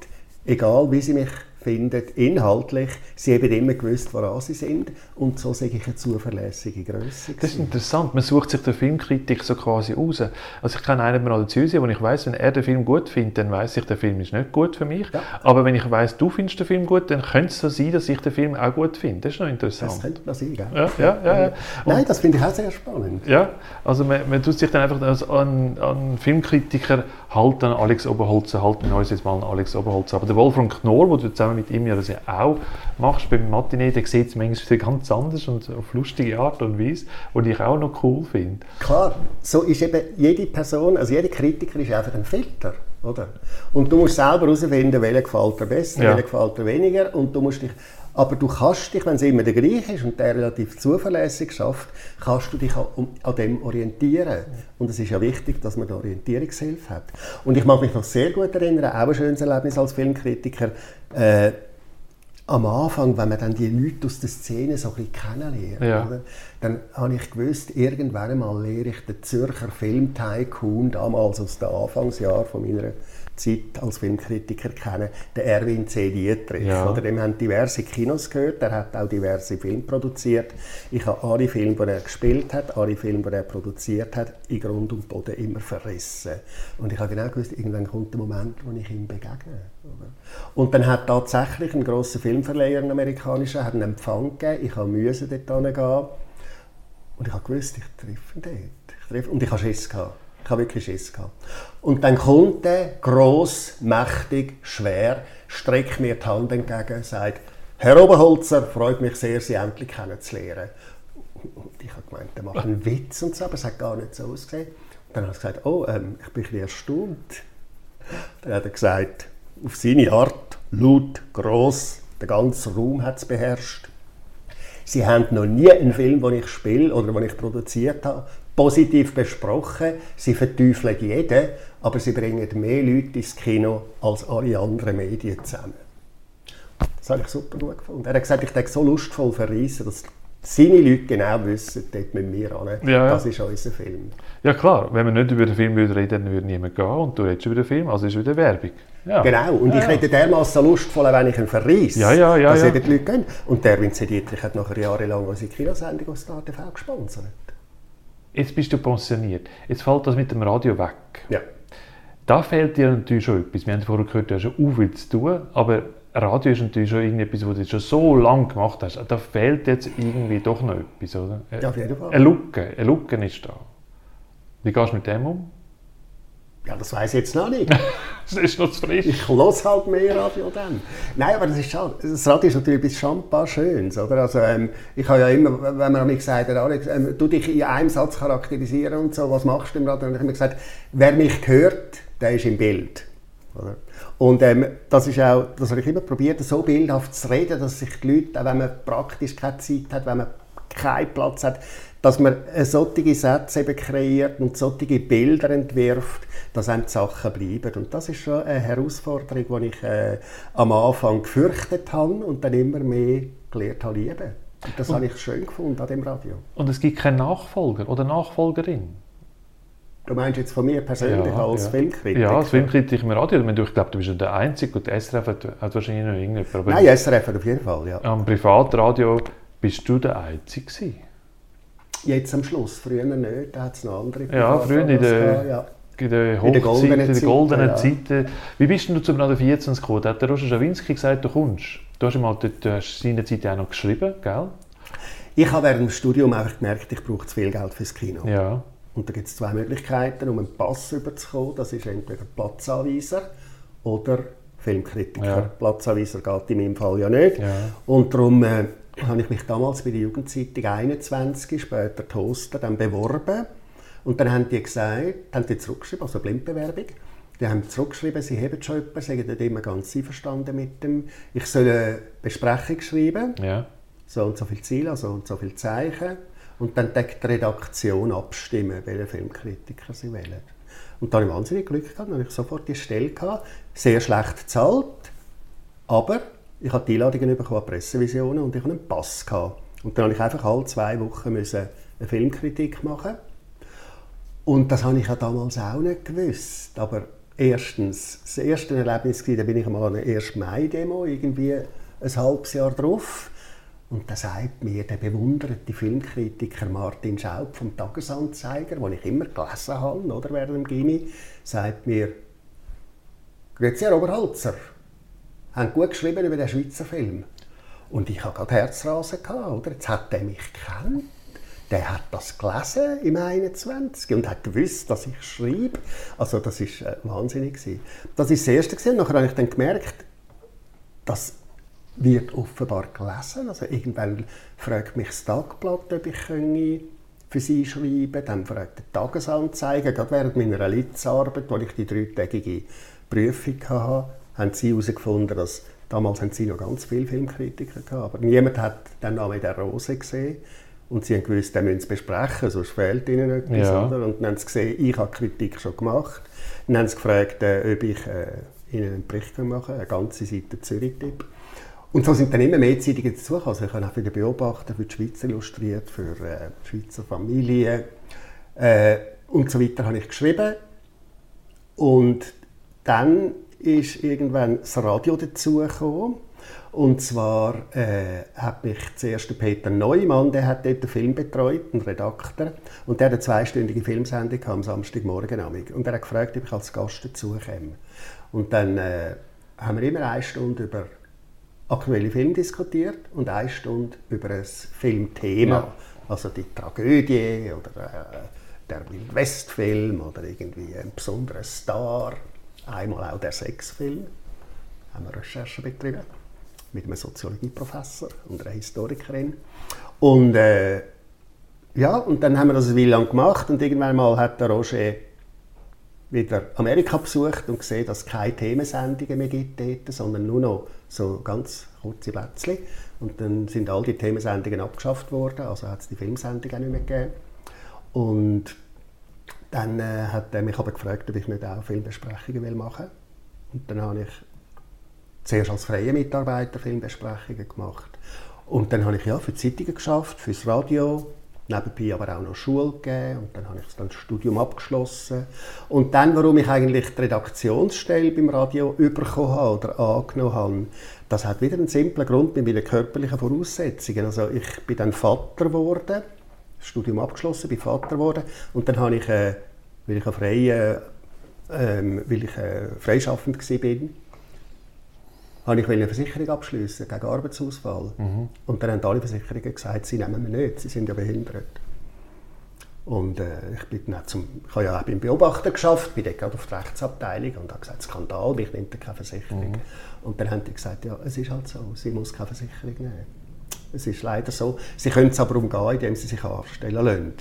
egal wie sie mich findet, inhaltlich, sie haben immer gewusst, woran sie sind und so sage ich eine zuverlässige Größe. Das ist interessant, man sucht sich der Filmkritik so quasi aus. Also ich kenne einen Bernardo Züsi, wo ich weiß, wenn er den Film gut findet, dann weiß ich, der Film ist nicht gut für mich. Ja. Aber wenn ich weiß, du findest den Film gut, dann könnte es so sein, dass ich den Film auch gut finde. Das ist noch interessant. Das könnte man sein, gell? Ja, ja, ja, ja. Nein, das finde ich auch sehr spannend. Ja, also man, man tut sich dann einfach als, an, an Filmkritiker halten, an Alex Oberholzer, halten uns jetzt mal an Alex Oberholzer. Aber der Wolfram Knorr, wo du zusammen mit ihm ja das ja auch machst beim Matinee, der sieht es manchmal ganz anders und auf lustige Art und Weise, die ich auch noch cool finde. Klar, so ist eben jede Person, also jeder Kritiker ist einfach ein Filter. Oder? Und du musst selber herausfinden, welcher gefällt dir besser, ja. welcher gefällt dir weniger. Und du musst dich, aber du kannst dich, wenn es immer der gleiche ist und der relativ zuverlässig schafft, kannst du dich an, an dem orientieren. Und es ist ja wichtig, dass man eine Orientierungshilfe hat. Und ich mag mich noch sehr gut erinnern, auch ein schönes Erlebnis als Filmkritiker, äh, am Anfang, wenn man dann die Leute aus der Szene so ein bisschen kennenlernt, ja. oder, dann habe ich gewusst, irgendwann einmal lehre ich den Zürcher Filmtycoon, damals aus den Anfangsjahren von meiner Zeit als Filmkritiker kennen, den Erwin C. Dietrich. Ja. Oder dem haben diverse Kinos gehört, er hat auch diverse Filme produziert. Ich habe alle Filme, die er gespielt hat, alle Filme, die er produziert hat, in Grund und Boden immer verrissen. Und ich habe genau gewusst, irgendwann kommt der Moment, wo ich ihm begegne. Und dann hat tatsächlich ein grosser Filmverleiher, ein amerikanischer, hat einen Empfang gegeben. Ich musste dort hingehen. Und ich habe gewusst, ich treffe ihn dort. Ich treffe, und ich habe Schiss gehabt. Ich habe wirklich Schiss gehabt. Und dann kommt er, gross, mächtig, schwer, streckt mir die Hand entgegen, sagt, Herr Oberholzer, freut mich sehr, Sie endlich kennenzulernen. Und ich habe gemeint, der macht einen Witz und so, aber es hat gar nicht so ausgesehen. Und dann habe ich gesagt, oh, ähm, ich bin ein bisschen erstaunt. Dann hat er gesagt, auf seine Art, laut, gross, der ganze Raum hat es beherrscht. Sie haben noch nie einen Film, den ich spiele oder den ich produziert habe, positiv besprochen. Sie verteufeln jeden, aber sie bringen mehr Leute ins Kino als alle anderen Medien zusammen. Das habe ich super gut gefunden. Er hat gesagt, ich denke so lustvoll verreisen, dass seine Leute genau wissen, dort mit mir an. Ja, ja. Das ist unser Film. Ja klar, wenn wir nicht über den Film würden reden, dann würde niemand gehen und du redest über den Film, also ist wieder Werbung. Ja. Genau, und ich rede dermaßen lustvoll, wenn ich ihn verreise, Ja, ja, ja, dass ja. die Leute gehen. Und der Vince Dietrich hat nachher jahrelang unsere Kinosendung aus der TV gesponsert. Jetzt bist du pensioniert, jetzt fällt das mit dem Radio weg. Ja. Da fehlt dir natürlich schon etwas. Wir haben vorher gehört, du hast schon auch viel zu tun, aber Radio ist natürlich schon irgendetwas, was du schon so lange gemacht hast. Da fehlt jetzt irgendwie doch noch etwas, oder? Ja, auf jeden Fall. Eine Lücke, eine Lücke ist da. Wie gehst du mit dem um? Ja, das weiß ich jetzt noch nicht. Das ist noch zu frisch. Ich höre halt mehr Radio dann. Nein, aber das ist schade. Das Radio ist natürlich schambar Schönes, oder? Also, ähm, ich habe ja immer, wenn man mir gesagt hat, Alex, ähm, du dich in einem Satz charakterisieren und so, was machst du im Radio? Und ich habe immer gesagt, wer mich hört, der ist im Bild. Oder? Und ähm, das ist auch, das habe ich immer probiert, so bildhaft zu reden, dass sich die Leute, auch wenn man praktisch keine Zeit hat, wenn man keinen Platz hat, dass man äh, solche Sätze eben kreiert und solche Bilder entwirft, dass einem die Sachen bleiben. Und das ist schon eine Herausforderung, die ich äh, am Anfang gefürchtet habe und dann immer mehr gelernt habe lieben. Und das habe ich schön gefunden an dem Radio. Und es gibt keinen Nachfolger oder Nachfolgerin. Du meinst jetzt von mir persönlich als Filmkritiker? Ja, als Filmkritiker im Radio. Ich glaube, du bist ja der Einzige und der SRF hat, hat wahrscheinlich noch irgendjemand. Aber Nein, SRF auf jeden Fall, ja. am Privatradio bist du der Einzige gewesen. Jetzt am Schluss, früher nicht, da hat es noch andere Ja, früher in der- ja. In der In Hochzeit, den goldenen in der Zeiten, goldenen ja. Zeiten. Wie bist denn du zum Radio 24 gekommen? Da hat der Roger Schawinski gesagt, du kommst. Du hast mal dort, du hast seinerzeit auch noch geschrieben, gell? Ich habe während dem Studium einfach gemerkt, ich brauche zu viel Geld fürs Kino. Ja. Und da gibt es zwei Möglichkeiten, um einen Pass überzukommen. Das ist entweder Platzanweiser oder Filmkritiker. Ja. Platzanweiser geht in meinem Fall ja nicht. Ja. Und darum äh, habe ich mich damals bei der Jugendzeitung 21, später Toaster, dann beworben. Und dann haben die gesagt, haben die zurückgeschrieben, also Blindbewerbung. Die haben zurückgeschrieben, sie haben schon jemanden, sie sind nicht immer ganz einverstanden mit dem. Ich soll eine Besprechung schreiben ja. so und so viele Ziele, so und so viele Zeichen. Und dann deckt die Redaktion abstimmen, welchen Filmkritiker sie wählen. Und da habe ich wahnsinnig Glück gehabt, dann habe ich sofort die Stelle gehabt, sehr schlecht bezahlt, aber ich habe die Einladungen bekommen Pressevisionen und ich habe einen Pass gehabt. Und dann habe ich einfach alle zwei Wochen müssen eine Filmkritik machen. Und das habe ich ja damals auch nicht gewusst. Aber erstens, das erste Erlebnis war, da bin ich mal an einer 1. Mai-Demo, irgendwie ein halbes Jahr drauf. Und da sagt mir der bewunderte Filmkritiker Martin Schaub vom Tagesanzeiger, den ich immer gelesen habe, oder, während dem Gimmi, sagt mir, «Grüezi, Herr Oberholzer, haben gut geschrieben über den Schweizer Film.» Und ich hatte gerade Herzrasen, gehabt, oder? Jetzt hat er mich gekannt. Der hat das gelesen im 21 und hat gewusst, dass ich schreibe. Also das war äh, wahnsinnig. gewesen. Das war das Erste. gewesen. Nachher habe ich dann gemerkt, das wird offenbar gelesen. Also irgendwann fragt mich das Tagblatt, ob ich für sie schreiben Dann fragt der Tagesanzeiger, gerade während meiner Litzarbeit, wo ich die dreitägige Prüfung hatte, haben sie herausgefunden, dass damals haben sie noch ganz viele Filmkritiker gehabt, aber niemand hat den Namen der Rose gesehen. Und sie haben gewusst, den müssen sie besprechen, sonst fehlt ihnen etwas. Ja. Oder? Und dann haben sie gesehen, ich habe Kritik schon gemacht. Dann haben sie gefragt, äh, ob ich äh, ihnen einen Bericht machen kann, eine ganze Seite Zürich-Tipp. Und so sind dann immer mehr Zeitungen dazugekommen. Also ich habe auch für den Beobachter, für die Schweiz illustriert, für äh, die Schweizer Familie äh, und so weiter habe ich geschrieben. Und dann ist irgendwann das Radio dazugekommen. Und zwar äh, hat mich zuerst Peter Neumann, der hat dort den Film betreut, ein Redakteur, und der hat eine zweistündige Filmsendung am Samstagmorgen. Und er hat gefragt, ob ich als Gast dazukomme. Und dann äh, haben wir immer eine Stunde über aktuelle Filme diskutiert und eine Stunde über ein Filmthema. Ja. Also die Tragödie oder äh, der Wildwestfilm oder irgendwie ein besonderer Star. Einmal auch der Sexfilm. Haben wir Recherchen betrieben mit einem Soziologieprofessor und einer Historikerin. Und äh, ja, und dann haben wir das Weile lang gemacht und irgendwann mal hat der Roger wieder Amerika besucht und gesehen, dass es keine Themensendungen mehr gibt dort, sondern nur noch so ganz kurze Plätzchen. Und dann sind all die Themensendungen abgeschafft worden, also hat es die Filmsendung auch nicht mehr gegeben. Und dann äh, hat er mich aber gefragt, ob ich nicht auch Filmbesprechungen machen will. Und dann habe ich zuerst als freier Mitarbeiter Filmbesprechungen gemacht. Und dann habe ich ja für die Zeitungen geschafft, fürs Radio, nebenbei aber auch noch Schule gegeben und dann habe ich dann das Studium abgeschlossen. Und dann, warum ich eigentlich die Redaktionsstelle beim Radio bekommen habe oder angenommen habe, das hat wieder einen simplen Grund mit meinen körperlichen Voraussetzungen. Also ich bin dann Vater geworden, das Studium abgeschlossen, bin Vater geworden und dann habe ich, äh, weil ich, frei, äh, weil ich äh, freischaffend war, habe ich eine Versicherung abschließen gegen Arbeitsausfall. Mhm. Und dann haben alle Versicherungen gesagt, sie nehmen wir nicht, sie sind ja behindert. Und äh, ich, bin dann zum, ich habe ja auch beim Beobachter geschafft, bin dort gerade auf der Rechtsabteilung und habe gesagt, Skandal, ich nehme keine Versicherung. Mhm. Und dann haben die gesagt, ja, es ist halt so, sie muss keine Versicherung nehmen. Es ist leider so. Sie können es aber umgehen, indem sie sich anstellen lassen.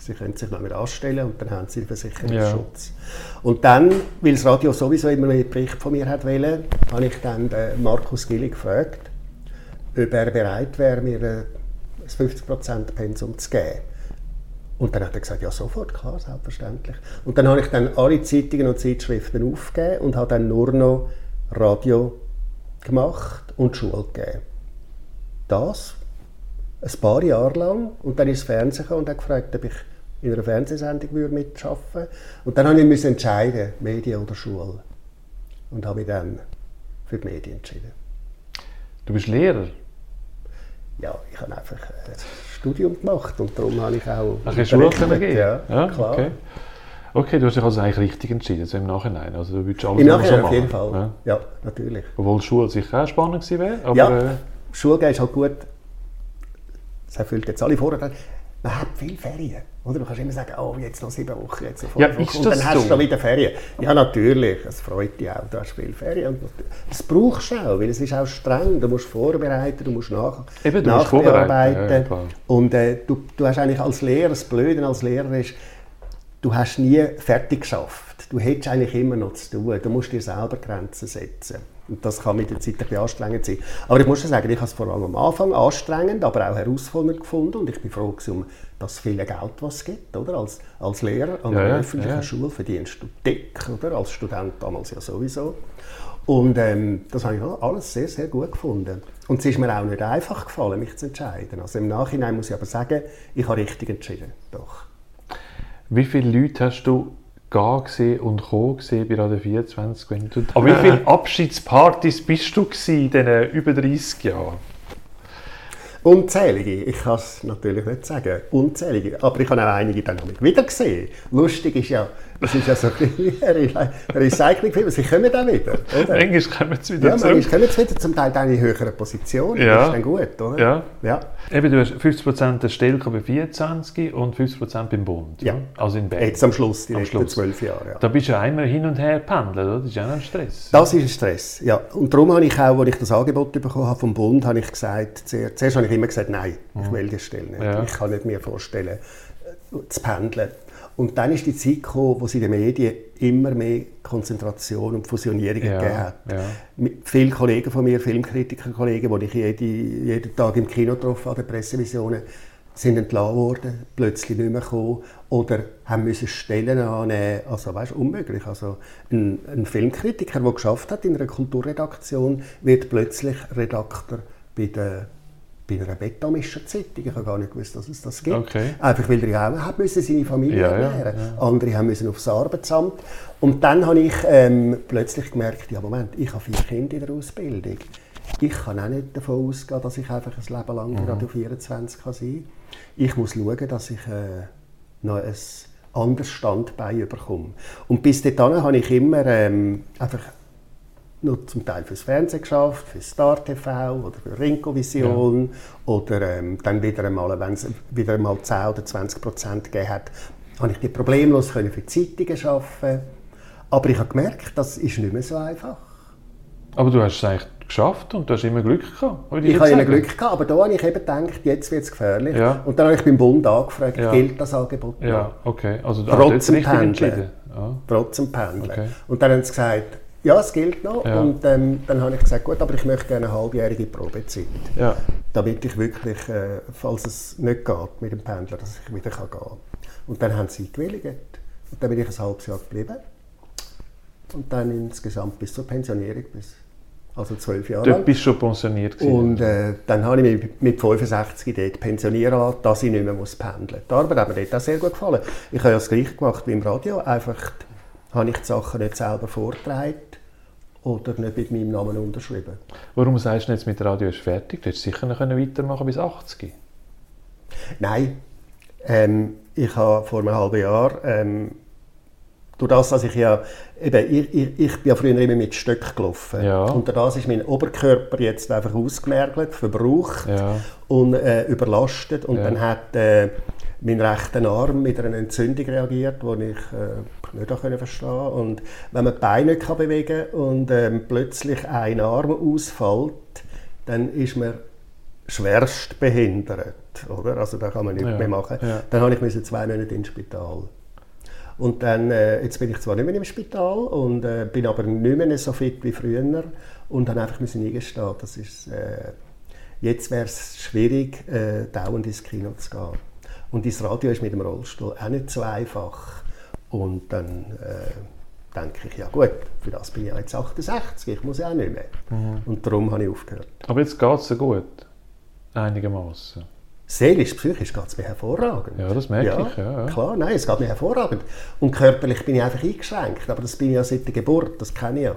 Sie können sich noch mehr anstellen und dann haben sie den Versicherungsschutz. Ja. Und dann, weil das Radio sowieso immer einen Bericht von mir hat wollen, habe ich dann Markus Gilli gefragt, ob er bereit wäre, mir ein 50% Pensum zu geben. Und dann hat er gesagt, ja sofort, klar, selbstverständlich. Und dann habe ich dann alle Zeitungen und Zeitschriften aufgegeben und habe dann nur noch Radio gemacht und Schule gegeben. Das ein paar Jahre lang. Und dann ist das Fernsehen und hat gefragt, ob ich in einer Fernsehsendung mitarbeiten würde. Und dann musste ich entscheiden, Medien oder Schule. Und habe mich dann für die Medien entschieden. Du bist Lehrer? Ja, ich habe einfach ein Studium gemacht und darum habe ich auch... Ach, eine Schule gehen? Ja, ja, klar. Okay. okay. du hast dich also eigentlich richtig entschieden, also im Nachhinein. Also du würdest alles Im Nachhinein so auf jeden Fall, ja. ja. natürlich. Obwohl Schule sicher auch spannend gewesen wäre. ja, Schule ist halt gut das erfüllt jetzt alle Vorurteile. Man hat viele Ferien. Oder? Du kannst immer sagen, oh, jetzt noch sieben Wochen, jetzt noch fünf ja, Wochen. Und dann hast du schon wieder Ferien. Ja, natürlich. Es freut dich auch. Du hast viele Ferien. Das brauchst du auch, weil es ist auch streng. Du musst vorbereiten, du musst nach, Eben, du nachbearbeiten. Ja, und äh, du, du hast eigentlich als Lehrer, das Blöde als Lehrer ist, du hast nie fertig geschafft. Du hättest eigentlich immer noch zu tun. Du musst dir selber Grenzen setzen. Und das kann mit der Zeit ein bisschen anstrengend sein. Aber ich muss schon sagen, ich habe es vor allem am Anfang anstrengend, aber auch herausfordernd gefunden. Und ich bin froh um das viele Geld, was es gibt. Oder? Als, als Lehrer an einer ja, öffentlichen ja. Schule verdienst du dick, oder? als Student damals ja sowieso. Und ähm, das habe ich alles sehr, sehr gut gefunden. Und es ist mir auch nicht einfach gefallen, mich zu entscheiden. Also im Nachhinein muss ich aber sagen, ich habe richtig entschieden. Doch. Wie viele Leute hast du gehen und kommen bei Radio 24. Wenn du, aber wie viele Abschiedspartys bist du in diesen über 30 Jahren? Unzählige. Ich kann es natürlich nicht sagen. Unzählige. Aber ich habe auch einige dann noch wieder gesehen. Lustig ist ja, es ist ja so ein Recyclingfilm. Sie kommen dann wieder. Oder? Englisch kommen sie wieder ja, zurück. Manchmal kommen sie wieder, zum Teil dann in höheren Positionen. Ja. Das ist dann gut, oder? Ja. ja. Eben, du hast 50% der Stelle bei 24 und 50% beim Bund. Ja. Also in Bern. Jetzt am Schluss, die am letzten zwölf Jahre. Ja. Da bist du ja einmal hin und her pendelt, oder? Das ist ja auch ein Stress. Das ist ein Stress, ja. Und darum habe ich auch, als ich das Angebot bekommen habe vom Bund, habe ich gesagt, zuerst, zuerst habe ich immer gesagt, nein, ich mhm. will die Stelle nicht. Ich kann nicht mir vorstellen, zu pendeln. Und dann ist die Zeit gekommen, wo es in den Medien immer mehr Konzentration und Fusionierungen ja, gegeben hat. Ja. Viele Kollegen von mir, Filmkritiker-Kollegen, die ich jede, jeden Tag im Kino getroffen an den Pressevisionen, sind entlassen worden, plötzlich nicht mehr gekommen oder haben müssen Stellen annehmen. Also weißt, unmöglich. Also ein, ein Filmkritiker, der geschafft hat in einer Kulturredaktion, wird plötzlich Redakteur bei der bei einer Betonmischer Zeitung. Ich habe gar nicht gewusst, dass es das gibt. Okay. Einfach weil er auch hat müssen seine Familie Ja, ja, ernähren Andere haben müssen aufs Arbeitsamt. Und dann habe ich ähm, plötzlich gemerkt, ja Moment, ich habe vier Kinder in der Ausbildung. Ich kann auch nicht davon ausgehen, dass ich einfach ein Leben lang bei Radio 24 kann sein kann. Ich muss schauen, dass ich äh, noch ein anderes Standbein bekomme. Und bis dahin habe ich immer ähm, einfach nur zum Teil fürs Fernsehen geschafft, für Star TV oder für Rinko-Vision oder ähm, dann wieder einmal, wenn es wieder einmal 10 oder 20 Prozent gegeben hat, habe ich die problemlos können für Zeitungen arbeiten. Aber ich habe gemerkt, das ist nicht mehr so einfach. Aber du hast es eigentlich geschafft und du hast immer Glück gehabt. Ich jetzt habe immer. Glück gehabt, aber da habe ich eben gedacht, jetzt wird es gefährlich. Ja. Und dann habe ich beim Bund angefragt, Ja. gilt das Angebot noch? Ja, okay. Also Trotz hast du jetzt richtig Pendeln. Ja. trotz dem Pendeln. Okay. Und dann haben sie gesagt, ja, es gilt noch. Ja. Und ähm, dann habe ich gesagt, gut, aber ich möchte gerne eine halbjährige Probezeit. Ja. Damit ich wirklich, äh, falls es nicht geht mit dem Pendler, dass ich wieder kann gehen kann. Und dann haben sie gewilligt. Und dann bin ich ein halbes Jahr geblieben. Und dann insgesamt bis zur Pensionierung, bis, also zwölf Jahre lang. bist du schon pensioniert. gewesen. Und äh, dann habe ich mich mit 65 dort pensionieren lassen, dass ich nicht mehr muss pendeln muss. Die Arbeit hat mir dort auch sehr gut gefallen. Ich habe ja das Gleiche gemacht wie im Radio. Einfach habe ich die Sachen nicht selber vorgetragen oder nicht mit meinem Namen unterschrieben. Warum sagst du jetzt mit Radio ist fertig? Du hättest sicher noch können weitermachen bis 80. Nein, ähm, ich habe vor einem halben Jahr, ähm, durch das, dass ich ja, eben, ich, ich, ich bin ja früher immer mit Stöcken gelaufen. Ja. Und durch das ist mein Oberkörper jetzt einfach ausgemergelt, verbraucht Ja. und äh, überlastet. Und Ja. dann hat äh, mein rechter Arm mit einer Entzündung reagiert, die ich äh, nicht auch verstehen Und wenn man die Beine nicht bewegen kann und ähm, plötzlich ein Arm ausfällt, dann ist man schwerst behindert. Oder? Also da kann man nichts Ja, mehr machen. ja. Dann habe ich zwei Monate ins Spital. Und dann, äh, jetzt bin ich zwar nicht mehr im Spital, und, äh, bin aber nicht mehr so fit wie früher und dann einfach müssen eingestehen, das ist, äh, jetzt wäre es schwierig, äh, dauernd ins Kino zu gehen. Und ins Radio ist mit dem Rollstuhl auch nicht so einfach. Und dann äh, denke ich, ja gut, für das bin ich jetzt 68, ich muss ja auch nicht mehr. Und darum habe ich aufgehört. Aber jetzt geht es dir gut. Einigermaßen. Seelisch, psychisch geht es mir hervorragend. Ja, das merke ich, ja, ja. Klar, nein, es geht mir hervorragend. Und körperlich bin ich einfach eingeschränkt, aber das bin ich ja seit der Geburt, das kenne ich ja.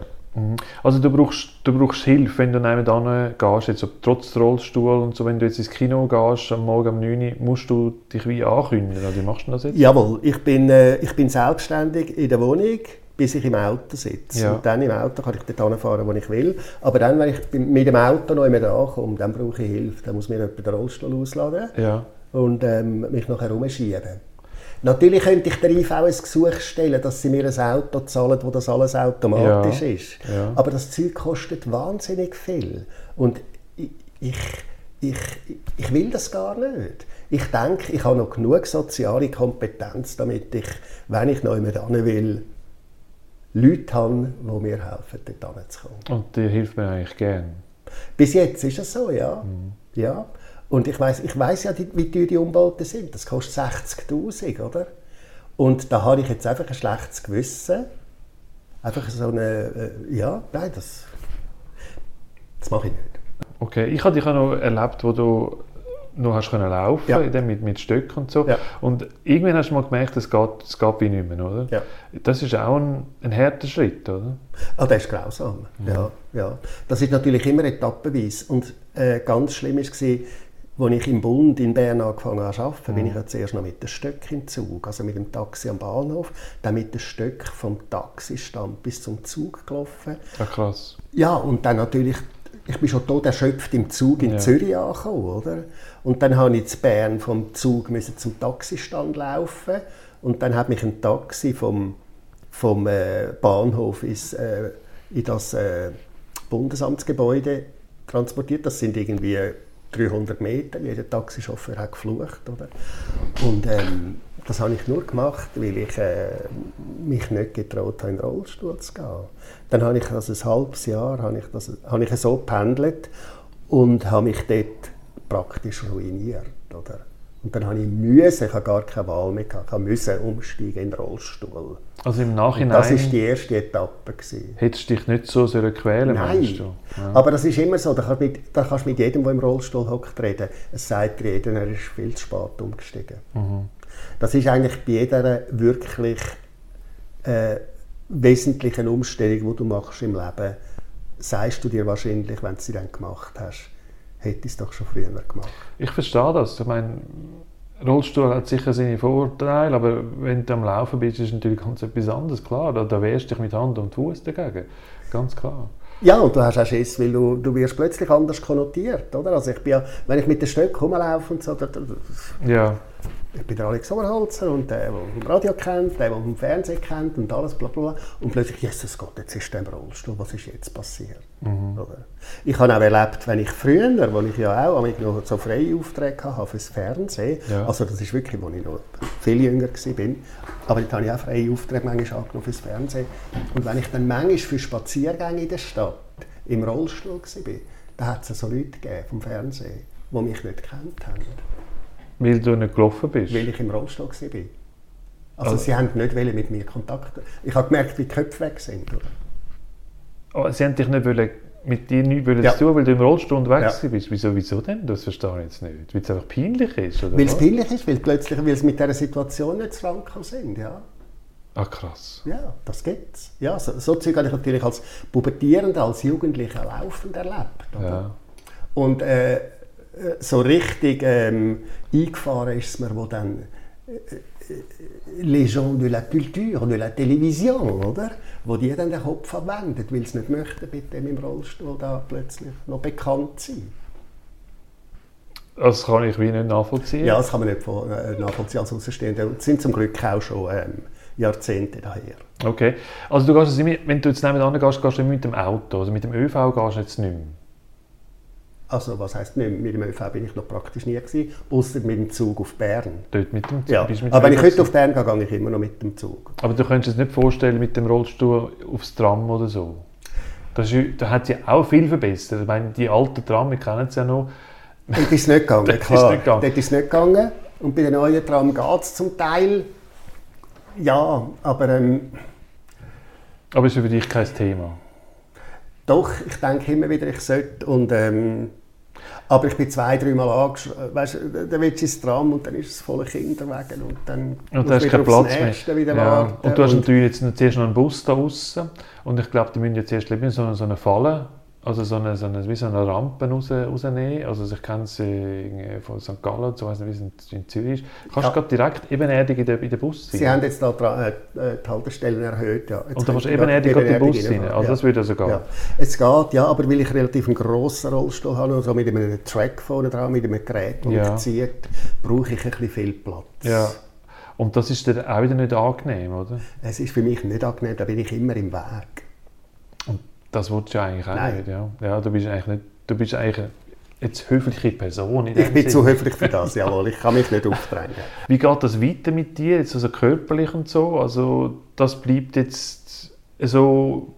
Also du brauchst, du brauchst Hilfe, wenn du nebenan gehst, jetzt trotz Rollstuhl und so, wenn du jetzt ins Kino gehst, am Morgen um 9 Uhr, musst du dich wie ankündigen. Oder wie machst du das jetzt? Jawohl, ich bin, äh, ich bin selbstständig in der Wohnung, bis ich im Auto sitze. Ja. Und dann im Auto kann ich dort fahren, wo ich will. Aber dann, wenn ich mit dem Auto noch immer da komme, dann brauche ich Hilfe. Dann muss mir jemand den Rollstuhl ausladen Ja. und ähm, mich nachher herumschieben. Natürlich könnte ich der IV ein Gesuch stellen, dass sie mir ein Auto zahlen, wo das alles automatisch Ja, ist. ja. Aber das Zeug kostet wahnsinnig viel. Und ich, ich, ich, ich will das gar nicht. Ich denke, ich habe noch genug soziale Kompetenz, damit ich, wenn ich noch jemand will, Leute habe, die mir helfen, dort hinzukommen. Und dir hilft mir eigentlich gern. Bis jetzt ist es so, ja. Mhm. ja. Und ich weiß ich weiss ja, wie teuer die Umbauten sind. Das kostet 60'000, oder? Und da habe ich jetzt einfach ein schlechtes Gewissen. Einfach so eine, äh, ja, nein, das, das mache ich nicht. Okay, ich habe dich auch noch erlebt, wo du noch hast können laufen Ja. dem mit, mit Stöcken und so. Ja. Und irgendwann hast du mal gemerkt, es geht, es geht wie nicht mehr, oder? Ja. Das ist auch ein, ein harter Schritt, oder? Ah, das ist grausam. Ja, ja. Das ist natürlich immer etappenweise. Und äh, ganz schlimm war als ich im Bund in Bern angefangen habe zu arbeiten, bin ich ja zuerst noch mit den Stöcken im Zug, also mit dem Taxi am Bahnhof, dann mit den Stöcken vom Taxistand bis zum Zug gelaufen. Ja, krass. Ja, und dann natürlich, ich bin schon tot erschöpft im Zug in Ja. Zürich angekommen, oder? Und dann habe ich zu Bern vom Zug müssen zum Taxistand laufen und dann hat mich ein Taxi vom, vom äh, Bahnhof ins, äh, in das äh, Bundesamtsgebäude transportiert. Das sind irgendwie 300 Meter. Jeder Taxichauffeur hat geflucht, oder? Und ähm, das habe ich nur gemacht, weil ich äh, mich nicht getraut habe, in den Rollstuhl zu gehen. Dann habe ich also ein halbes Jahr habe ich, das, habe ich so gependelt und habe mich dort praktisch ruiniert. Oder? Und dann habe ich müssen, ich habe gar keine Wahl mehr gehabt, ich musste umsteigen in den Rollstuhl. Also im Nachhinein... Und das war die erste Etappe. Gewesen. Hättest du dich nicht so sehr quälen Nein, Ja. aber das ist immer so, da kannst du mit, da kannst du mit jedem, der im Rollstuhl hockt, reden. Es sagt dir jeder, er ist viel zu spät umgestiegen. Mhm. Das ist eigentlich bei jeder wirklich äh, wesentlichen Umstellung, die du machst im Leben, sagst du dir wahrscheinlich, wenn du sie dann gemacht hast, hätte ich es doch schon früher gemacht. Ich verstehe das. Ich meine, Rollstuhl hat sicher seine Vorteile, aber wenn du am Laufen bist, ist es natürlich ganz etwas anderes. Klar, da, da wehrst du dich mit Hand und Fuß dagegen. Ganz klar. Ja, und du hast auch Schiss, weil du, du wirst plötzlich anders konnotiert, oder? Also ich bin ja, wenn ich mit den Stöcken rumlaufe und so, da, da, Ja. Ich bin der Alex Oberholzer und der, der vom Radio kennt, der, der vom Fernsehen kennt und alles, bla bla bla. Und plötzlich, Jesus Gott, jetzt ist der im Rollstuhl, was ist jetzt passiert? Oder? Ich habe auch erlebt, wenn ich früher, wo ich ja auch ich noch so freie Aufträge hatte fürs Fernsehen, Ja. also das ist wirklich, als ich noch viel jünger war, aber da habe ich auch freie Aufträge manchmal angenommen fürs Fernsehen. Und wenn ich dann manchmal für Spaziergänge in der Stadt im Rollstuhl war, da hat es so Leute gegeben vom Fernsehen, die mich nicht gekannt haben Weil du nicht gelaufen bist. weil ich im Rollstuhl war. Also, Also- sie haben nicht mit mir Kontakt. Ich habe gemerkt, wie die Köpfe weg sind. Oder? Aber sie haben dich nicht wollen, mit dir nichts wollen Ja. zu tun, weil du im Rollstuhl unterwegs Ja. bist. Wieso, wieso denn? Das verstehe ich jetzt nicht. Weil es einfach peinlich ist, oder Weil es peinlich ist, weil, plötzlich, weil sie mit dieser Situation nicht zu rankommen sind. Ja, Ah, krass. ja das gibt's. Ja, so, so Zeug habe ich natürlich als Pubertierender, als Jugendlicher laufend erlebt. Oder? Ja. Und äh, so richtig ähm, eingefahren ist es mir, wo dann äh, äh, les gens de la culture, de la télévision, oder? Wo die dann den Kopf verwenden, weil sie nicht möchten, mit dem im Rollstuhl da plötzlich noch bekannt sein. Das kann ich wie nicht nachvollziehen. Ja, das kann man nicht von- äh, nachvollziehen als Außenstehender. Und sind zum Glück auch schon ähm, Jahrzehnte daher. Okay. Also du gehst wenn du jetzt nebenan gehst, gehst du mit dem Auto. Also mit dem ÖV gehst du jetzt nicht mehr. Also was heisst nicht, mit dem ÖV bin ich noch praktisch nie gewesen, außer mit dem Zug auf Bern. Dort mit dem Ja, bist du mit aber wenn ich heute auf Bern gehe, gehe ich immer noch mit dem Zug. Aber du könntest es nicht vorstellen mit dem Rollstuhl aufs Tram oder so. Das ist, da hat sich auch viel verbessert. Ich meine, die alten Tram, wir kennen es ja noch. Dort ist es nicht gegangen, Dort ist klar. es nicht gegangen. Dort ist es nicht gegangen. Und bei den neuen Tram geht es zum Teil. Ja, aber ähm, Aber es ist für dich kein Thema. Doch, ich denke immer wieder, ich sollte. Und, ähm, aber ich bin zwei, dreimal. Weißt du, dann willst du ins Tram und dann ist es voller Kinderwagen. Und dann Und du hast keinen Platz mehr. Wieder Ja. warten. Und du hast Und- natürlich jetzt noch, zuerst noch einen Bus da draussen. Und ich glaube, die müssen jetzt erst lieber so so eine Falle, also so eine, so eine, wie so eine Rampe raus, rausnehmen. Also ich kenne es äh, von St. Gallen, und so weiss nicht, wie es in, Zürich ist. Kannst Ja. du direkt ebenerdig in den, in den Bus sein? Sie haben jetzt da dra- äh, die Haltestellen erhöht. Ja. Jetzt und da kannst du ebenerdig in den Bus rein. reinfahren, Also ja. das würde also gehen. Ja. Es geht, ja, aber weil ich relativ einen grossen Rollstuhl habe, also mit einem Track vorne dran, mit einem Gerät, das Ja. mich zieht, brauche ich ein bisschen viel Platz. Ja. Und das ist dann auch wieder nicht angenehm, oder? Es ist für mich nicht angenehm, da bin ich immer im Weg. Das willst du ja eigentlich auch Nein. nicht. Ja. Ja, du bist eigentlich nicht, du bist eigentlich eine höfliche Person. In Ich bin Sinn. zu höflich für das, jawohl. Ich kann mich nicht aufdrängen. Wie geht das weiter mit dir, jetzt also körperlich und so? Also das bleibt jetzt so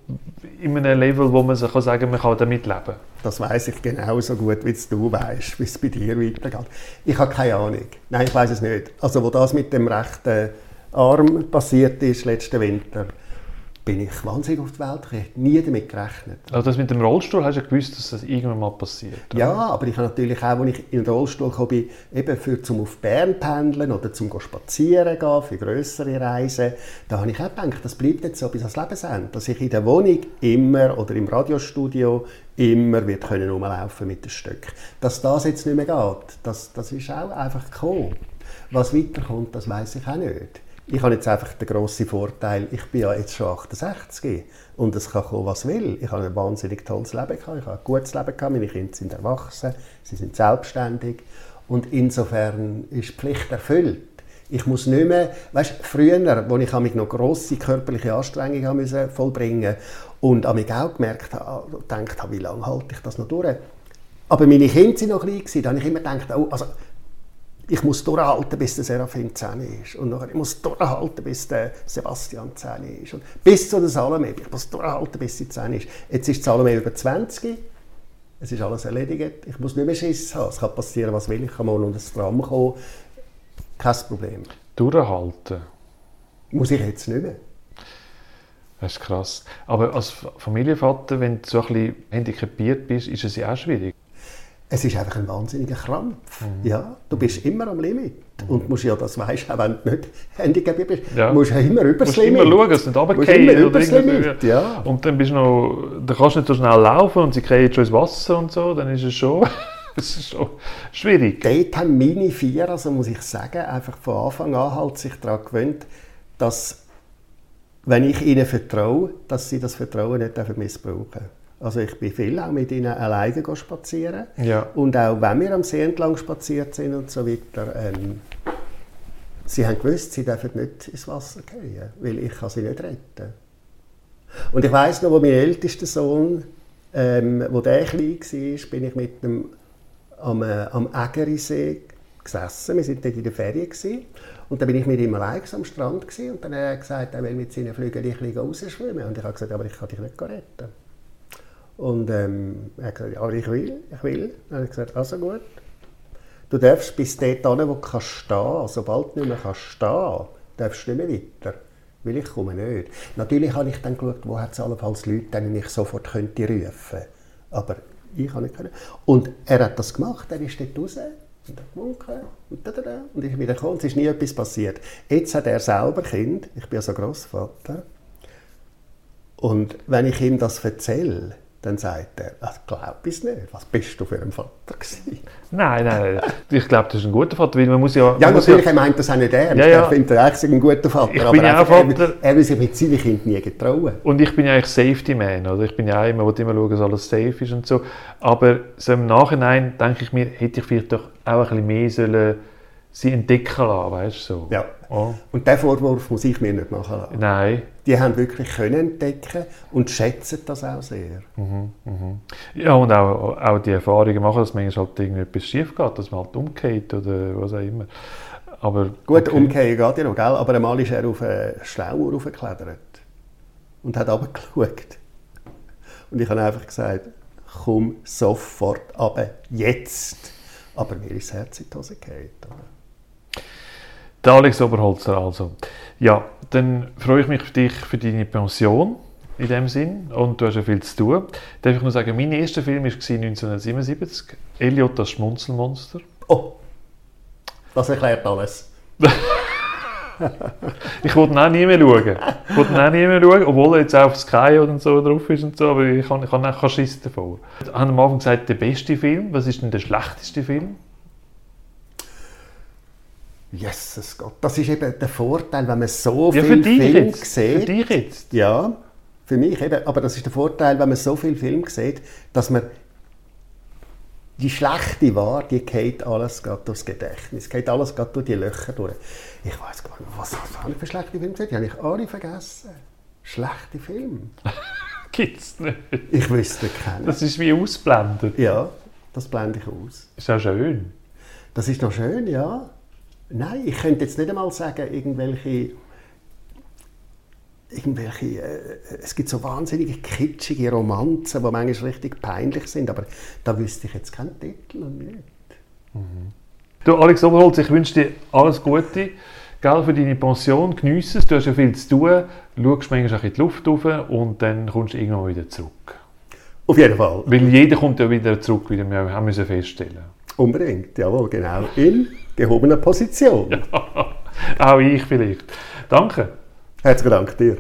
in einem Level, wo man sich kann sagen man kann damit leben. Das weiß ich genauso gut, wie du weißt, wie es bei dir weitergeht. Ich habe keine Ahnung. Nein, ich weiß es nicht. Also, wo das mit dem rechten Arm passiert ist, letzten Winter, bin ich wahnsinnig auf die Welt gekommen. Ich nie damit gerechnet. Also das mit dem Rollstuhl hast du ja gewusst, dass das irgendwann mal passiert. oder? Ja, aber ich habe natürlich auch, als ich in den Rollstuhl kam, bin, eben für zum auf Bern pendeln oder zum spazieren gehen, für größere Reisen, da habe ich auch gedacht, das bleibt jetzt so bis ans Lebensende, dass ich in der Wohnung immer oder im Radiostudio immer wird können rumlaufen mit den Stöcken. Dass das jetzt nicht mehr geht, das, das ist auch einfach gekommen. Was weiterkommt, das weiß ich auch nicht. Ich habe jetzt einfach den grossen Vorteil, ich bin ja jetzt schon 68 und es kann kommen, was will. Ich habe ein wahnsinnig tolles Leben gehabt, ich habe ein gutes Leben gehabt, meine Kinder sind erwachsen, sie sind selbstständig und insofern ist die Pflicht erfüllt. Ich muss nicht mehr, weißt, früher, als ich mich noch grosse körperliche Anstrengungen müssen vollbringen und mich auch gemerkt habe, gedacht habe, wie lange halte ich das noch durch? Aber meine Kinder waren noch klein, da habe ich immer gedacht, oh, also, ich muss durchhalten, bis der Seraphim 10 ist. Und nachher, ich muss durchhalten, bis der Sebastian 10 ist. Und bis zu der Salome. Ich muss durchhalten, bis sie 10 ist. Jetzt ist die Salome über 20. Es ist alles erledigt. Ich muss nicht mehr Schiss haben. Es kann passieren, was will. Ich kann morgen unter das Tram kommen. Kein Problem. Durchhalten. Muss ich jetzt nicht mehr. Das ist krass. Aber als Familienvater, wenn du so ein bisschen handicapiert bist, ist es ja auch schwierig. Es ist einfach ein wahnsinniger Krampf. Mhm. Ja, du bist immer am Limit. Mhm. Und musst ja das weißt, auch wenn du nicht handicapiert bist, ja. musst ja immer über das Limit. immer schauen, dass du nicht runterfällst. oder Limit, ja. Und dann bist du noch, dann kannst du nicht so schnell laufen und sie kriegen schon ins Wasser und so, dann ist es schon... Das ist schon schwierig. Dort haben meine vier, also muss ich sagen, einfach von Anfang an halt sich daran gewöhnt, dass, wenn ich ihnen vertraue, dass sie das Vertrauen nicht missbrauchen Also ich bin viel auch mit ihnen alleine spazieren. Ja. Und auch wenn wir am See entlang spaziert sind und so weiter, ähm, sie haben gewusst, sie dürfen nicht ins Wasser gehen, weil ich kann sie nicht retten. Und ich weiß noch, wo mein ältester Sohn, ähm, wo der klein war, bin ich mit dem am, äh, am Ägerisee gesessen. Wir waren dort in der Ferien. Gewesen. Und dann bin ich mit ihm allein am Strand gewesen. und dann hat er gesagt, er will mit seinen Flügeln rausschwimmen. Und ich habe gesagt, aber ich kann dich nicht retten. Und ähm, er hat gesagt, ja, aber ich will, ich will. Dann habe ich gesagt, also gut. Du darfst bis dort hin, wo du kannst stehen. Sobald du nicht mehr kannst stehen, darfst du nicht mehr weiter. Weil ich komme nicht. Natürlich habe ich dann geschaut, wo hat es allenfalls Leute, denen ich sofort könnte rufen könnte. Aber ich habe nicht können. Und er hat das gemacht, er ist dort raus und hat gewunken und, da, da, da, und ist wieder gekommen. Es ist nie etwas passiert. Jetzt hat er selber Kind, ich bin also Großvater. Und wenn ich ihm das erzähle, dann sagt er, das glaube ich nicht. Was bist du für ein Vater gewesen? Nein, nein, ich glaube, das ist ein guter Vater, weil man muss ja... Ja, natürlich, ja, er meint das auch nicht ernst. Ja, ja. Er findet eigentlich ein guter Vater, ich bin ja auch Vater. Er, er will sich mit seinen Kindern nie getrauen. Und ich bin ja eigentlich Safety Man, oder? Ich bin ja auch immer, immer schauen, dass alles safe ist und so. Aber so im Nachhinein denke ich mir, hätte ich vielleicht doch auch ein bisschen mehr sollen sie entdecken lassen, weißt du? So. Ja. Oh. Und diesen Vorwurf muss ich mir nicht machen lassen. Nein. Die haben wirklich können entdecken und schätzen das auch sehr. Mhm, mhm. Ja, und auch, auch die Erfahrungen machen, dass manchmal halt irgendetwas schief geht, dass man halt umgeht oder was auch immer. Aber, Gut, okay. umgehen geht ja noch, gell? aber einmal ist er auf eine Schlauer raufgeklettert und hat runtergeschaut. Und ich habe einfach gesagt, komm sofort runter, jetzt. Aber mir ist das Herz in die Hose gefallen. Der Alex Oberholzer also. Ja, dann freue ich mich für dich für deine Pension in dem Sinn und du hast ja viel zu tun. Darf ich nur sagen, mein erster Film war 1977, Elliot das Schmunzelmonster. Oh, das erklärt alles. ich wollte auch nie mehr schauen. Ich wollte auch nie mehr schauen, obwohl er jetzt auch auf Sky oder so drauf ist und so, aber ich habe, ich habe auch Schiss davon. Ich habe am Anfang gesagt, der beste Film. Was ist denn der schlechteste Film? Jesus Gott, das ist eben der Vorteil, wenn man so ja, viel Film jetzt. sieht. Für dich jetzt? Ja, für mich eben. Aber das ist der Vorteil, wenn man so viel Film sieht, dass man die schlechte war, die geht alles gerade durchs Gedächtnis, geht alles gerade durch die Löcher durch. Ich weiß gar nicht, was, was habe ich für schlechte Filme gesehen? Die habe ich alle vergessen. Schlechte Filme. Gibt's nicht. Ich wüsste keinen. Das ist wie ausblendet. Ja, das blende ich aus. Ist auch schön. Das ist noch schön, ja. Nein, ich könnte jetzt nicht einmal sagen, irgendwelche irgendwelche, äh, es gibt so wahnsinnige kitschige Romanzen, die manchmal richtig peinlich sind, aber da wüsste ich jetzt keinen Titel und nicht. Mhm. Du, Alex Oberholz, ich wünsche dir alles Gute. Gell, für deine Pension, genieße es, du hast ja viel zu tun, schaust manchmal in die Luft rauf und dann kommst du irgendwann wieder zurück. Auf jeden Fall. Weil jeder kommt ja wieder zurück, wie wir haben müssen feststellen. Unbedingt, jawohl, genau. In gehobener Position. Ja, auch ich vielleicht. Danke. Herzlichen Dank dir.